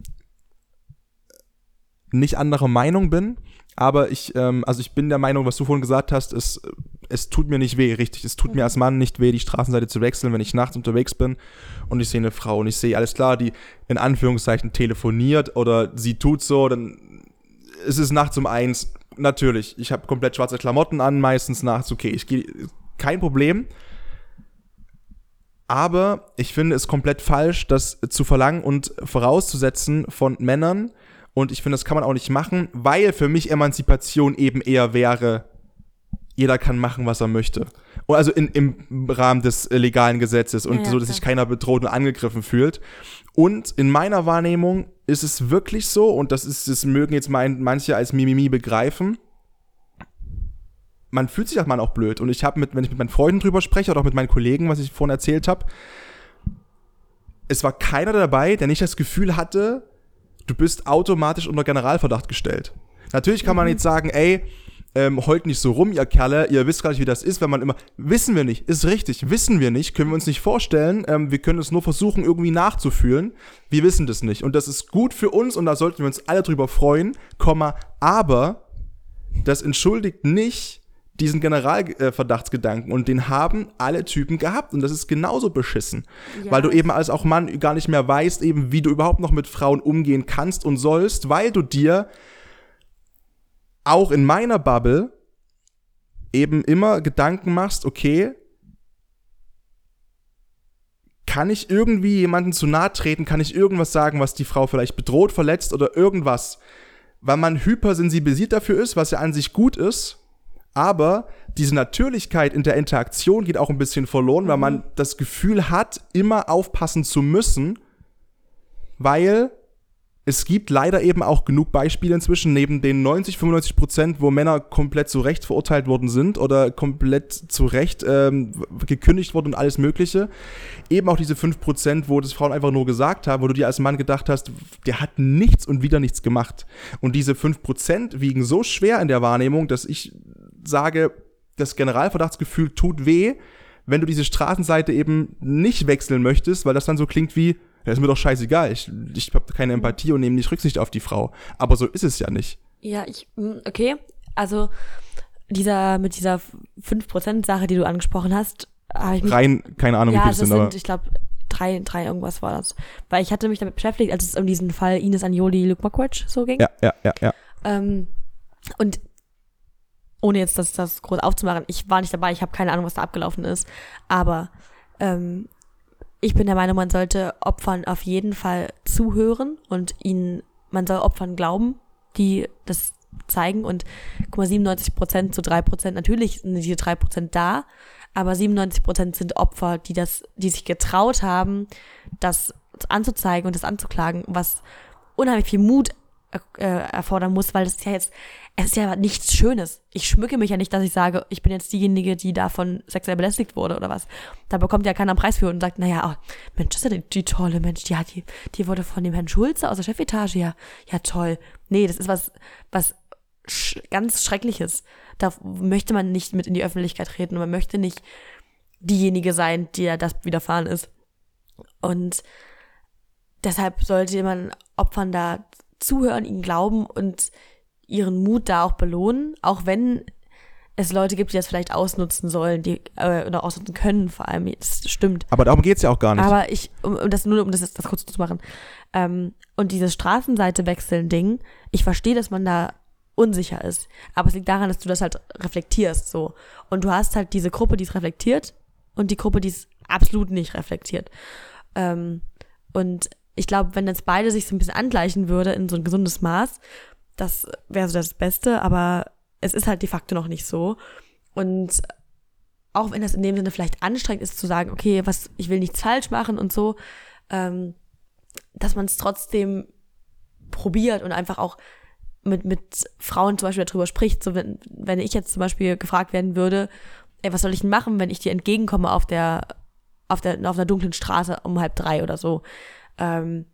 nicht anderer Meinung bin. Aber ich, ähm, also ich bin der Meinung, was du vorhin gesagt hast, es, es tut mir nicht weh, richtig. Es tut mir als Mann nicht weh, die Straßenseite zu wechseln, wenn ich nachts unterwegs bin und ich sehe eine Frau und ich sehe, alles klar, die in Anführungszeichen telefoniert oder sie tut so, dann ist es nachts um eins. Natürlich, ich habe komplett schwarze Klamotten an, meistens nachts, okay, ich gehe, kein Problem. Aber ich finde es komplett falsch, das zu verlangen und vorauszusetzen von Männern. Und ich finde, das kann man auch nicht machen, weil für mich Emanzipation eben eher wäre, jeder kann machen, was er möchte. Also in, im Rahmen des legalen Gesetzes und Ja, ja, so, dass sich keiner bedroht und angegriffen fühlt. Und in meiner Wahrnehmung ist es wirklich so, und das ist, das mögen jetzt mein, manche als Mimimi begreifen, man fühlt sich als Mann auch blöd. Und ich habe mit, wenn ich mit meinen Freunden drüber spreche oder auch mit meinen Kollegen, was ich vorhin erzählt habe, es war keiner dabei, der nicht das Gefühl hatte, du bist automatisch unter Generalverdacht gestellt. Natürlich kann man jetzt sagen, ey, ähm, heult nicht so rum, ihr Kerle, ihr wisst gar nicht, wie das ist, wenn man immer, wissen wir nicht, ist richtig, wissen wir nicht, können wir uns nicht vorstellen, ähm, wir können es nur versuchen, irgendwie nachzufühlen, wir wissen das nicht. Und das ist gut für uns und da sollten wir uns alle drüber freuen, Komma, aber das entschuldigt nicht diesen Generalverdachtsgedanken und den haben alle Typen gehabt und das ist genauso beschissen, Ja. weil du eben als auch Mann gar nicht mehr weißt, eben wie du überhaupt noch mit Frauen umgehen kannst und sollst, weil du dir auch in meiner Bubble eben immer Gedanken machst, okay, kann ich irgendwie jemanden zu nahe treten, kann ich irgendwas sagen, was die Frau vielleicht bedroht, verletzt oder irgendwas, weil man hypersensibilisiert dafür ist, was ja an sich gut ist, aber diese Natürlichkeit in der Interaktion geht auch ein bisschen verloren, weil man das Gefühl hat, immer aufpassen zu müssen, weil es gibt leider eben auch genug Beispiele inzwischen, neben den 90, 95 Prozent, wo Männer komplett zu Recht verurteilt worden sind oder komplett zu Recht ähm, gekündigt wurden und alles Mögliche. Eben auch diese 5 Prozent, wo das Frauen einfach nur gesagt haben, wo du dir als Mann gedacht hast, der hat nichts und wieder nichts gemacht. Und diese 5 Prozent wiegen so schwer in der Wahrnehmung, dass ich sage, das Generalverdachtsgefühl tut weh, wenn du diese Straßenseite eben nicht wechseln möchtest, weil das dann so klingt wie, ja, ist mir doch scheißegal, ich, ich habe keine Empathie und nehme nicht Rücksicht auf die Frau. Aber so ist es ja nicht. Ja, ich, mm, okay. Also, dieser, mit dieser 5%-Sache, die du angesprochen hast, habe ich mich. Rein, keine Ahnung, wie ja, viele das es sind, sind, aber ich glaube, drei, drei irgendwas war das. Weil ich hatte mich damit beschäftigt, als es um diesen Fall Ines Anjoli, Luke Mockridge so ging. ja, ja, ja, ja. Ähm, und ohne jetzt das, das groß aufzumachen, ich war nicht dabei, ich habe keine Ahnung, was da abgelaufen ist. Aber ähm, ich bin der Meinung, man sollte Opfern auf jeden Fall zuhören und ihnen, man soll Opfern glauben, die das zeigen. Und guck mal, 97 Prozent zu drei Prozent, natürlich sind diese drei Prozent da, aber 97 Prozent sind Opfer, die das, die sich getraut haben, das anzuzeigen und das anzuklagen, was unheimlich viel Mut äh, erfordern muss, weil das ist ja jetzt, es ist ja nichts Schönes. Ich schmücke mich ja nicht, dass ich sage, ich bin jetzt diejenige, die davon sexuell belästigt wurde oder was. Da bekommt ja keiner einen Preis für und sagt, naja, oh, Mensch, das ist ja die, die tolle Mensch, die hat die, die wurde von dem Herrn Schulze aus der Chefetage, ja, ja toll. Nee, das ist was, was sch ganz Schreckliches. Da möchte man nicht mit in die Öffentlichkeit treten und man möchte nicht diejenige sein, der das widerfahren ist. Und deshalb sollte man Opfern da zuhören, ihnen glauben und ihren Mut da auch belohnen, auch wenn es Leute gibt, die das vielleicht ausnutzen sollen, die äh, oder ausnutzen können, vor allem. Das stimmt. Aber darum geht's ja auch gar nicht. Aber ich, um, um das nur, um das, das kurz zu machen. Ähm, und dieses Straßenseite wechseln Ding, ich verstehe, dass man da unsicher ist. Aber es liegt daran, dass du das halt reflektierst, so. Und du hast halt diese Gruppe, die es reflektiert und die Gruppe, die es absolut nicht reflektiert. Ähm, und ich glaube, wenn jetzt beide sich so ein bisschen angleichen würde in so ein gesundes Maß, das wäre so das Beste, aber es ist halt de facto noch nicht so. Und auch wenn das in dem Sinne vielleicht anstrengend ist zu sagen, okay, was, ich will nichts falsch machen und so, ähm, dass man es trotzdem probiert und einfach auch mit, mit Frauen zum Beispiel darüber spricht. So, wenn, wenn ich jetzt zum Beispiel gefragt werden würde, ey, was soll ich denn machen, wenn ich dir entgegenkomme auf der, auf der, auf einer dunklen Straße um halb drei oder so. Ähm,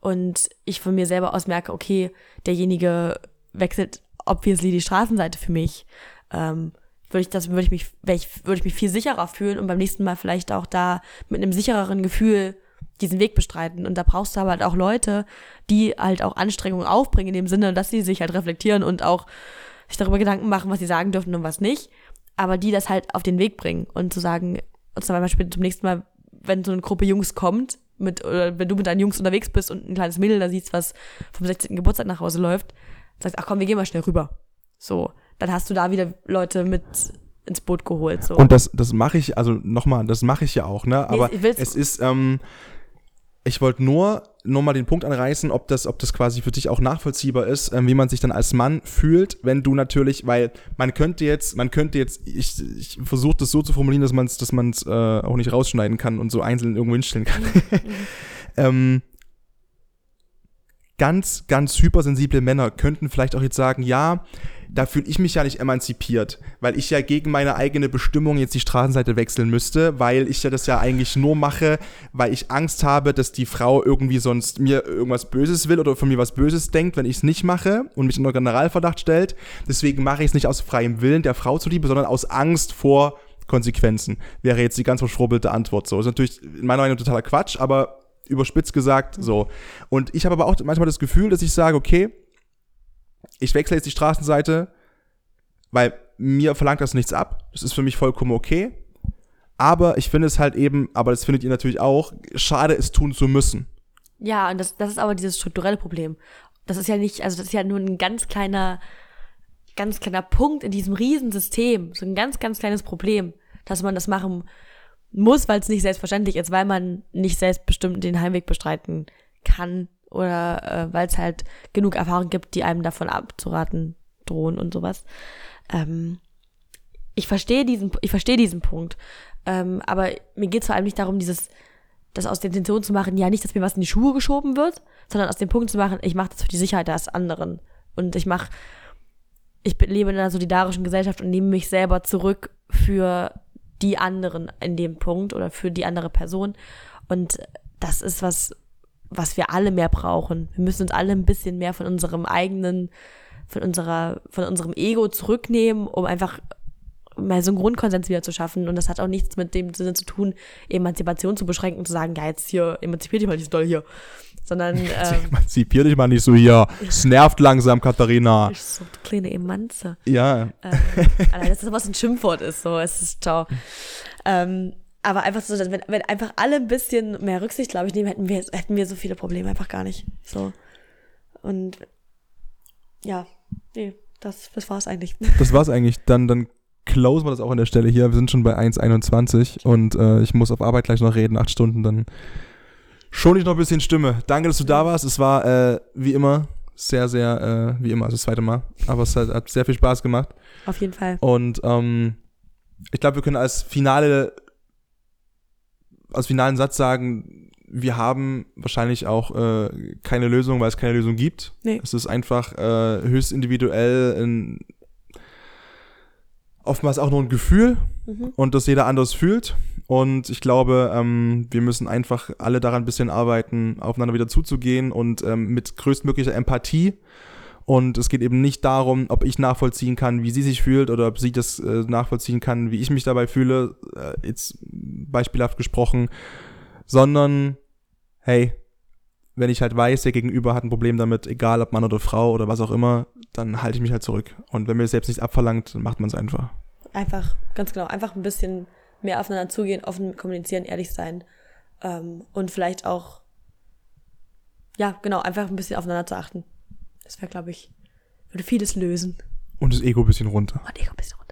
und ich von mir selber aus merke, okay, derjenige wechselt obviously die Straßenseite für mich. Ähm, würde ich das, würde ich mich, würde ich mich viel sicherer fühlen und beim nächsten Mal vielleicht auch da mit einem sichereren Gefühl diesen Weg bestreiten. Und da brauchst du aber halt auch Leute, die halt auch Anstrengungen aufbringen, in dem Sinne, dass sie sich halt reflektieren und auch sich darüber Gedanken machen, was sie sagen dürfen und was nicht. Aber die das halt auf den Weg bringen und zu sagen, zum Beispiel zum nächsten Mal, wenn so eine Gruppe Jungs kommt, mit, oder wenn du mit deinen Jungs unterwegs bist und ein kleines Mädel da siehst, was vom 16. Geburtstag nach Hause läuft, sagst, ach komm, wir gehen mal schnell rüber. So, dann hast du da wieder Leute mit ins Boot geholt. So. Und das, das mache ich, also nochmal, das mache ich ja auch, ne? Aber will's- es ist, ähm, ich wollte nur, nur mal den Punkt anreißen, ob das, ob das quasi für dich auch nachvollziehbar ist, ähm, wie man sich dann als Mann fühlt, wenn du natürlich, weil man könnte jetzt, man könnte jetzt, ich, ich versuche das so zu formulieren, dass man es dass man's, äh, auch nicht rausschneiden kann und so einzeln irgendwo hinstellen kann. ähm, ganz, ganz hypersensible Männer könnten vielleicht auch jetzt sagen, ja, da fühle ich mich ja nicht emanzipiert, weil ich ja gegen meine eigene Bestimmung jetzt die Straßenseite wechseln müsste, weil ich ja das ja eigentlich nur mache, weil ich Angst habe, dass die Frau irgendwie sonst mir irgendwas Böses will oder von mir was Böses denkt, wenn ich es nicht mache und mich unter Generalverdacht stellt. Deswegen mache ich es nicht aus freiem Willen der Frau zuliebe, sondern aus Angst vor Konsequenzen. Wäre jetzt die ganz verschwurbelte Antwort so. Ist natürlich in meiner Meinung totaler Quatsch, aber überspitzt gesagt so. Und ich habe aber auch manchmal das Gefühl, dass ich sage, okay, ich wechsle jetzt die Straßenseite, weil mir verlangt das nichts ab. Das ist für mich vollkommen okay. Aber ich finde es halt eben, aber das findet ihr natürlich auch, schade, es tun zu müssen. Ja, und das, das ist aber dieses strukturelle Problem. Das ist ja nicht, also das ist ja nur ein ganz kleiner, ganz kleiner Punkt in diesem Riesensystem. So ein ganz, ganz kleines Problem, dass man das machen muss, weil es nicht selbstverständlich ist, weil man nicht selbstbestimmt den Heimweg bestreiten kann oder äh, weil es halt genug Erfahrung gibt, die einem davon abzuraten drohen und sowas. Ähm, ich verstehe diesen, ich verstehe diesen Punkt, ähm, aber mir geht es vor allem nicht darum, dieses, das aus der Intention zu machen, ja nicht, dass mir was in die Schuhe geschoben wird, sondern aus dem Punkt zu machen, ich mache das für die Sicherheit des anderen. Und ich mache, ich lebe in einer solidarischen Gesellschaft und nehme mich selber zurück für die anderen in dem Punkt oder für die andere Person. Und das ist was, was wir alle mehr brauchen. Wir müssen uns alle ein bisschen mehr von unserem eigenen, von unserer, von unserem Ego zurücknehmen, um einfach mal so einen Grundkonsens wieder zu schaffen. Und das hat auch nichts mit dem Sinne zu tun, Emanzipation zu beschränken und zu sagen, ja, jetzt hier, emanzipier dich mal nicht so doll hier. Sondern. Ähm, emanzipier dich mal nicht so hier. Es nervt langsam, Katharina. Ich so, du kleine Emanze. Ja. Ähm, allein, dass das was ein Schimpfwort ist, so, es ist ciao. Ähm, aber einfach so, wenn, wenn einfach alle ein bisschen mehr Rücksicht, glaube ich, nehmen, hätten wir, hätten wir so viele Probleme einfach gar nicht. So. Und ja, nee, das, das war es eigentlich. Das war es eigentlich. Dann, dann closen wir das auch an der Stelle hier. Wir sind schon bei 1,21 und äh, ich muss auf Arbeit gleich noch reden, acht Stunden, dann schon ich noch ein bisschen Stimme. Danke, dass du da warst. Es war äh, wie immer sehr, sehr, äh, wie immer, also das zweite Mal. Aber es hat, hat sehr viel Spaß gemacht. Auf jeden Fall. Und ähm, ich glaube, wir können als finale als finalen Satz sagen, wir haben wahrscheinlich auch äh, keine Lösung, weil es keine Lösung gibt. Nee. Es ist einfach äh, höchst individuell, in, oftmals auch nur ein Gefühl mhm. und das jeder anders fühlt. Und ich glaube, ähm, wir müssen einfach alle daran ein bisschen arbeiten, aufeinander wieder zuzugehen und ähm, mit größtmöglicher Empathie. Und es geht eben nicht darum, ob ich nachvollziehen kann, wie sie sich fühlt oder ob sie das äh, nachvollziehen kann, wie ich mich dabei fühle, äh, jetzt beispielhaft gesprochen, sondern hey, wenn ich halt weiß, der Gegenüber hat ein Problem damit, egal ob Mann oder Frau oder was auch immer, dann halte ich mich halt zurück. Und wenn mir selbst nicht abverlangt, dann macht man es einfach. Einfach, ganz genau, einfach ein bisschen mehr aufeinander zugehen, offen kommunizieren, ehrlich sein ähm, und vielleicht auch, ja, genau, einfach ein bisschen aufeinander zu achten. Das wäre, glaube ich, würde vieles lösen. Und das Ego ein bisschen runter. Und Ego ein bisschen runter.